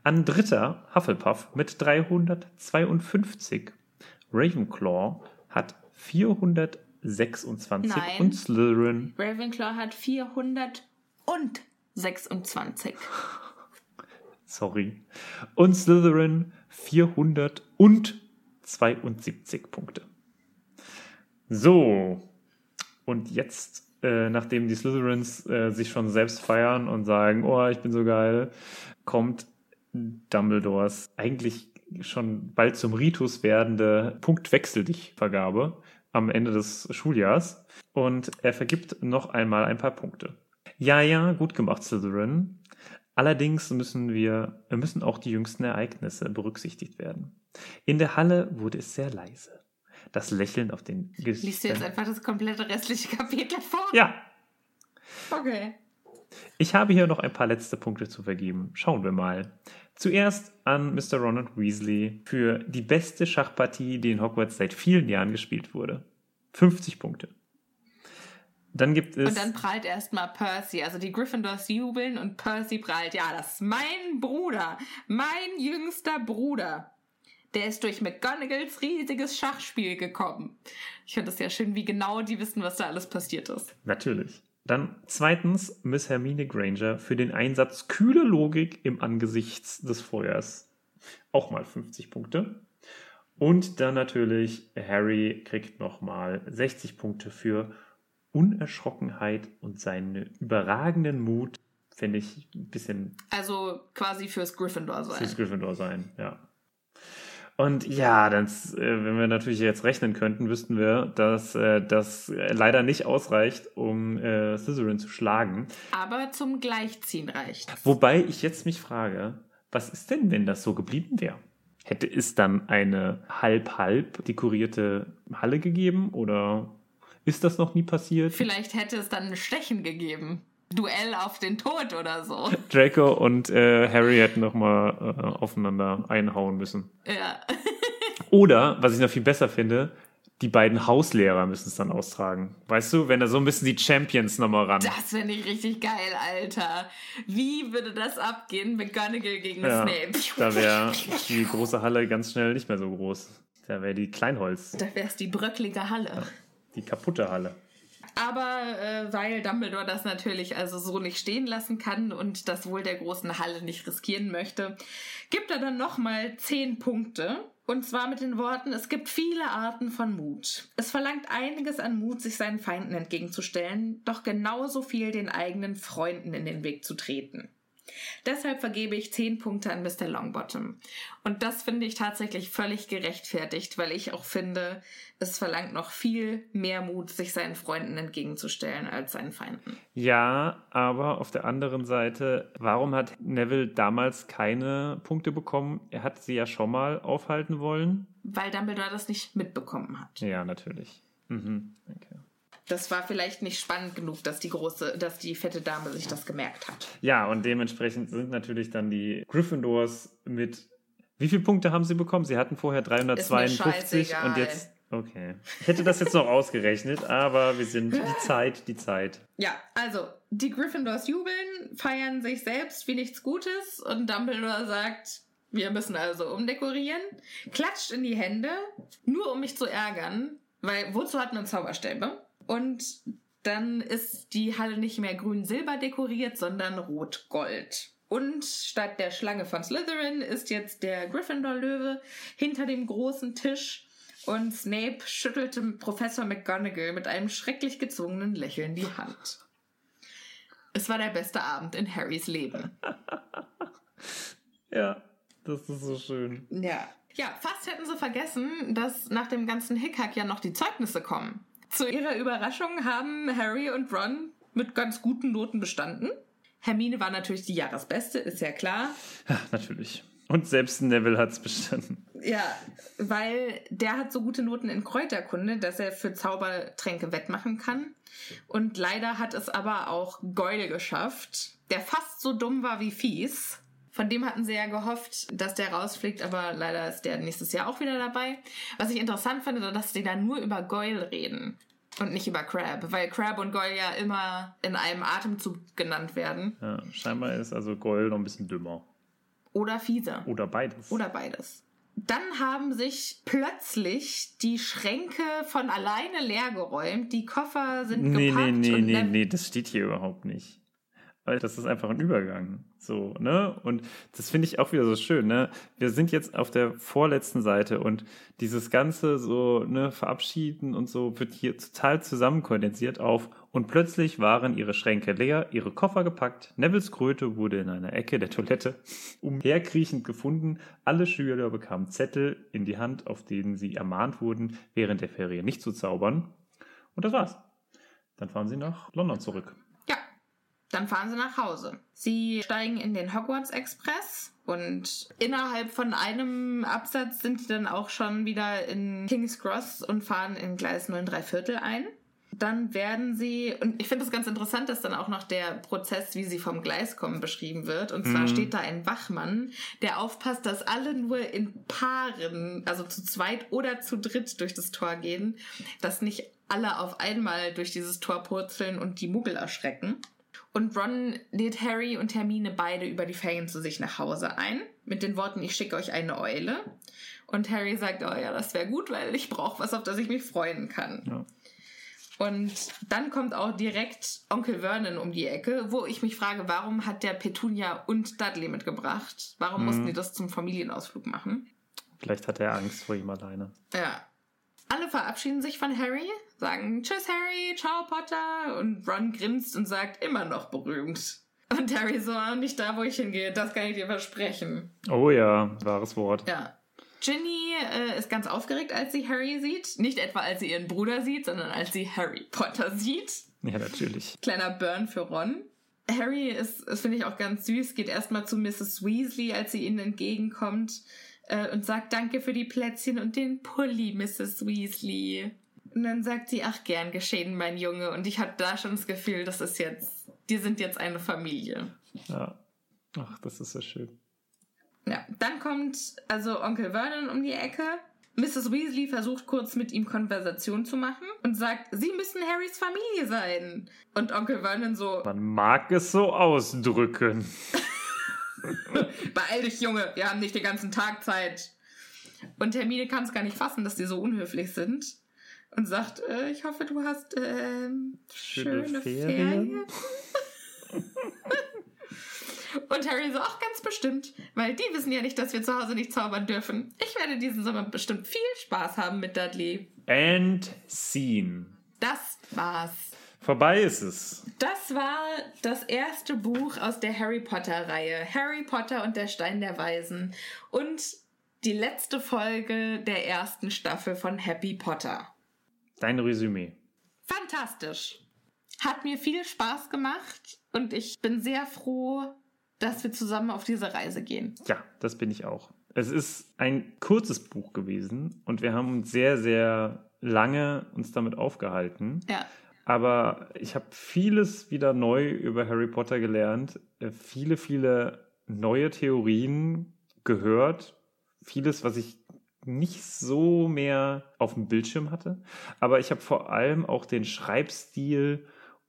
An dritter Hufflepuff mit 352. Ravenclaw hat 426 Nein. und Slytherin Ravenclaw hat 426. sorry und Slytherin 472 Punkte. So und jetzt äh, nachdem die Slytherins äh, sich schon selbst feiern und sagen, oh, ich bin so geil, kommt Dumbledores eigentlich schon bald zum Ritus werdende Punktwechsel dich Vergabe am Ende des Schuljahrs und er vergibt noch einmal ein paar Punkte. Ja, ja, gut gemacht, Slytherin. Allerdings müssen wir, müssen auch die jüngsten Ereignisse berücksichtigt werden. In der Halle wurde es sehr leise. Das Lächeln auf den Gesichtern. Liest du jetzt einfach das komplette restliche Kapitel vor? Ja. Okay. Ich habe hier noch ein paar letzte Punkte zu vergeben. Schauen wir mal. Zuerst an Mr. Ronald Weasley für die beste Schachpartie, die in Hogwarts seit vielen Jahren gespielt wurde. 50 Punkte. Dann gibt es. Und dann prallt erstmal Percy. Also die Gryffindors jubeln und Percy prallt. Ja, das ist mein Bruder. Mein jüngster Bruder. Der ist durch McGonagalls riesiges Schachspiel gekommen. Ich finde es ja schön, wie genau die wissen, was da alles passiert ist. Natürlich. Dann zweitens Miss Hermine Granger für den Einsatz kühle Logik im Angesichts des Feuers. Auch mal 50 Punkte. Und dann natürlich Harry kriegt nochmal 60 Punkte für Unerschrockenheit und seinen überragenden Mut. Finde ich ein bisschen. Also quasi fürs Gryffindor sein. Fürs Gryffindor sein, ja. Und ja, das, äh, wenn wir natürlich jetzt rechnen könnten, wüssten wir, dass äh, das leider nicht ausreicht, um äh, Slytherin zu schlagen. Aber zum Gleichziehen reicht. Wobei ich jetzt mich frage, was ist denn, wenn das so geblieben wäre? Hätte es dann eine halb-halb dekorierte Halle gegeben oder ist das noch nie passiert? Vielleicht hätte es dann ein Stechen gegeben. Duell auf den Tod oder so. Draco und äh, Harry hätten noch mal äh, aufeinander einhauen müssen. Ja. oder, was ich noch viel besser finde, die beiden Hauslehrer müssen es dann austragen. Weißt du, wenn da so ein bisschen die Champions nochmal ran. Das finde ich richtig geil, Alter. Wie würde das abgehen? McGonagall gegen ja, Snape. Da wäre die große Halle ganz schnell nicht mehr so groß. Da wäre die Kleinholz. Da wäre es die bröcklige Halle. Ja, die kaputte Halle. Aber äh, weil Dumbledore das natürlich also so nicht stehen lassen kann und das Wohl der großen Halle nicht riskieren möchte, gibt er dann nochmal zehn Punkte. Und zwar mit den Worten, es gibt viele Arten von Mut. Es verlangt einiges an Mut, sich seinen Feinden entgegenzustellen, doch genauso viel den eigenen Freunden in den Weg zu treten. Deshalb vergebe ich 10 Punkte an Mr. Longbottom. Und das finde ich tatsächlich völlig gerechtfertigt, weil ich auch finde, es verlangt noch viel mehr Mut, sich seinen Freunden entgegenzustellen als seinen Feinden. Ja, aber auf der anderen Seite, warum hat Neville damals keine Punkte bekommen? Er hat sie ja schon mal aufhalten wollen. Weil Dumbledore das nicht mitbekommen hat. Ja, natürlich. Mhm. Okay das war vielleicht nicht spannend genug, dass die große, dass die fette Dame sich das gemerkt hat. Ja, und dementsprechend sind natürlich dann die Gryffindors mit. Wie viele Punkte haben sie bekommen? Sie hatten vorher 352 und jetzt. Okay. Ich hätte das jetzt noch ausgerechnet, aber wir sind die Zeit, die Zeit. Ja, also die Gryffindors jubeln, feiern sich selbst wie nichts Gutes und Dumbledore sagt, wir müssen also umdekorieren, klatscht in die Hände, nur um mich zu ärgern, weil wozu hat man Zauberstäbe? Und dann ist die Halle nicht mehr grün-silber dekoriert, sondern rot-gold. Und statt der Schlange von Slytherin ist jetzt der Gryffindor-Löwe hinter dem großen Tisch und Snape schüttelte Professor McGonagall mit einem schrecklich gezwungenen Lächeln die Hand. Es war der beste Abend in Harrys Leben. ja, das ist so schön. Ja. Ja, fast hätten sie vergessen, dass nach dem ganzen Hickhack ja noch die Zeugnisse kommen. Zu ihrer Überraschung haben Harry und Ron mit ganz guten Noten bestanden. Hermine war natürlich die Jahresbeste, ist ja klar. Ja, natürlich. Und selbst Neville hat es bestanden. Ja, weil der hat so gute Noten in Kräuterkunde, dass er für Zaubertränke wettmachen kann. Und leider hat es aber auch Goyle geschafft, der fast so dumm war wie fies. Von dem hatten sie ja gehofft, dass der rausfliegt, aber leider ist der nächstes Jahr auch wieder dabei. Was ich interessant fand, dass sie da nur über Goyle reden und nicht über Crab, weil Crab und Goyle ja immer in einem Atemzug genannt werden. Ja, scheinbar ist also Goyle noch ein bisschen dümmer. Oder fieser. Oder beides. Oder beides. Dann haben sich plötzlich die Schränke von alleine leergeräumt, die Koffer sind nee, gepackt. Nee, nee, nee, nee, das steht hier überhaupt nicht. Weil das ist einfach ein Übergang. So, ne? Und das finde ich auch wieder so schön, ne? Wir sind jetzt auf der vorletzten Seite und dieses Ganze so, ne, verabschieden und so wird hier total zusammenkondensiert auf und plötzlich waren ihre Schränke leer, ihre Koffer gepackt, Nevils Kröte wurde in einer Ecke der Toilette umherkriechend gefunden, alle Schüler bekamen Zettel in die Hand, auf denen sie ermahnt wurden, während der Ferien nicht zu zaubern. Und das war's. Dann fahren sie nach London zurück. Dann fahren sie nach Hause. Sie steigen in den Hogwarts Express und innerhalb von einem Absatz sind sie dann auch schon wieder in King's Cross und fahren in Gleis 9 3 Viertel ein. Dann werden sie, und ich finde es ganz interessant, dass dann auch noch der Prozess, wie sie vom Gleis kommen, beschrieben wird. Und zwar Mhm. steht da ein Wachmann, der aufpasst, dass alle nur in Paaren, also zu zweit oder zu dritt durch das Tor gehen, dass nicht alle auf einmal durch dieses Tor purzeln und die Muggel erschrecken. Und Ron lädt Harry und Hermine beide über die Ferien zu sich nach Hause ein, mit den Worten, ich schicke euch eine Eule. Und Harry sagt, oh ja, das wäre gut, weil ich brauche was, auf das ich mich freuen kann. Ja. Und dann kommt auch direkt Onkel Vernon um die Ecke, wo ich mich frage, warum hat der Petunia und Dudley mitgebracht? Warum mussten die das zum Familienausflug machen? Vielleicht hat er Angst vor ihm alleine. Ja. Alle verabschieden sich von Harry, sagen Tschüss Harry, ciao Potter und Ron grinst und sagt immer noch berühmt. Und Harry so, "Ah, nicht da, wo ich hingehe, das kann ich dir versprechen. Oh ja, wahres Wort. Ja. Ginny äh, ist ganz aufgeregt, als sie Harry sieht. Nicht etwa, als sie ihren Bruder sieht, sondern als sie Harry Potter sieht. Ja, natürlich. Kleiner Burn für Ron. Harry ist, das finde ich auch ganz süß, geht erstmal zu Mrs. Weasley, als sie ihnen entgegenkommt äh, und sagt Danke für die Plätzchen und den Pulli, Mrs. Weasley. Und dann sagt sie, ach, gern geschehen, mein Junge. Und ich hatte da schon das Gefühl, das ist jetzt, die sind jetzt eine Familie. Ja. Ach, das ist so schön. Ja, dann kommt also Onkel Vernon um die Ecke. Mrs. Weasley versucht kurz mit ihm Konversation zu machen und sagt, sie müssen Harrys Familie sein. Und Onkel Vernon so, Man mag es so ausdrücken. beeil dich, Junge, wir haben nicht den ganzen Tag Zeit. Und Hermine kann es gar nicht fassen, dass die so unhöflich sind. Und sagt, äh, ich hoffe, du hast ähm, Schöne schöne, Ferien. Ferien. Und Harry so, auch ganz bestimmt, weil die wissen ja nicht, dass wir zu Hause nicht zaubern dürfen. Ich werde diesen Sommer bestimmt viel Spaß haben mit Dudley. And scene. Das war's. Vorbei ist es. Das war das erste Buch aus der Harry Potter-Reihe. Harry Potter und der Stein der Weisen. Und die letzte Folge der ersten Staffel von Happy Potter. Dein Resümee. Fantastisch. Hat mir viel Spaß gemacht und ich bin sehr froh, dass wir zusammen auf diese Reise gehen. Ja, das bin ich auch. Es ist ein kurzes Buch gewesen und wir haben uns sehr, sehr lange uns damit aufgehalten. Ja. Aber ich habe vieles wieder neu über Harry Potter gelernt, äh, viele, viele neue Theorien gehört, vieles, was ich nicht so mehr auf dem Bildschirm hatte. Aber ich habe vor allem auch den Schreibstil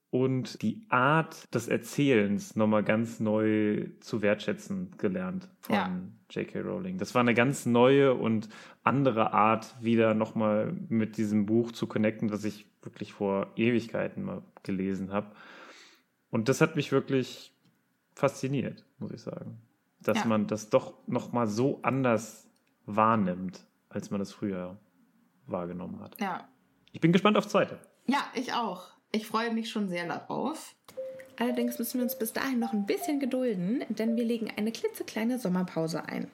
und die Art des Erzählens nochmal ganz neu zu wertschätzen gelernt von Ja. J.K. Rowling. Das war eine ganz neue und andere Art, wieder nochmal mit diesem Buch zu connecten, was ich wirklich vor Ewigkeiten mal gelesen habe. Und das hat mich wirklich fasziniert, muss ich sagen. Dass Ja. man das doch nochmal so anders wahrnimmt, als man das früher wahrgenommen hat. Ja. Ich bin gespannt aufs zweite. Ja, ich auch. Ich freue mich schon sehr darauf. Allerdings müssen wir uns bis dahin noch ein bisschen gedulden, denn wir legen eine klitzekleine Sommerpause ein.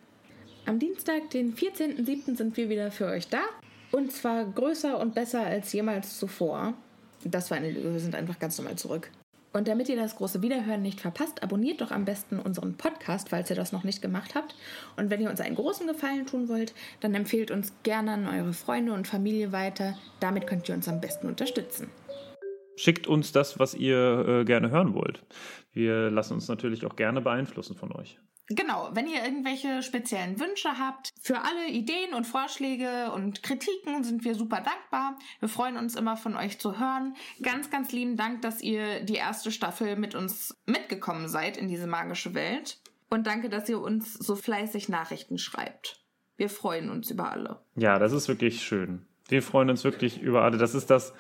Am Dienstag, den 14.07. sind wir wieder für euch da. Und zwar größer und besser als jemals zuvor. Das war eine Lüge, wir sind einfach ganz normal zurück. Und damit ihr das große Wiederhören nicht verpasst, abonniert doch am besten unseren Podcast, falls ihr das noch nicht gemacht habt. Und wenn ihr uns einen großen Gefallen tun wollt, dann empfehlt uns gerne an eure Freunde und Familie weiter. Damit könnt ihr uns am besten unterstützen. Schickt uns das, was ihr äh, gerne hören wollt. Wir lassen uns natürlich auch gerne beeinflussen von euch. Genau, wenn ihr irgendwelche speziellen Wünsche habt, für alle Ideen und Vorschläge und Kritiken sind wir super dankbar. Wir freuen uns immer von euch zu hören. Ganz, ganz lieben Dank, dass ihr die erste Staffel mit uns mitgekommen seid in diese magische Welt. Und danke, dass ihr uns so fleißig Nachrichten schreibt. Wir freuen uns über alle. Ja, das ist wirklich schön. Wir freuen uns wirklich über alle. Das ist das,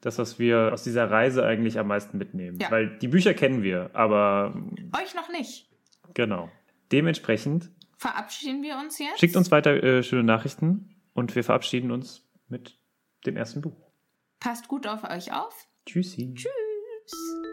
das, was wir aus dieser Reise eigentlich am meisten mitnehmen. Ja. Weil die Bücher kennen wir, aber Euch noch nicht. genau. Dementsprechend Verabschieden wir uns jetzt? schickt uns weiter äh, schöne Nachrichten und wir verabschieden uns mit dem ersten Buch. Passt gut auf euch auf. Tschüssi. Tschüss.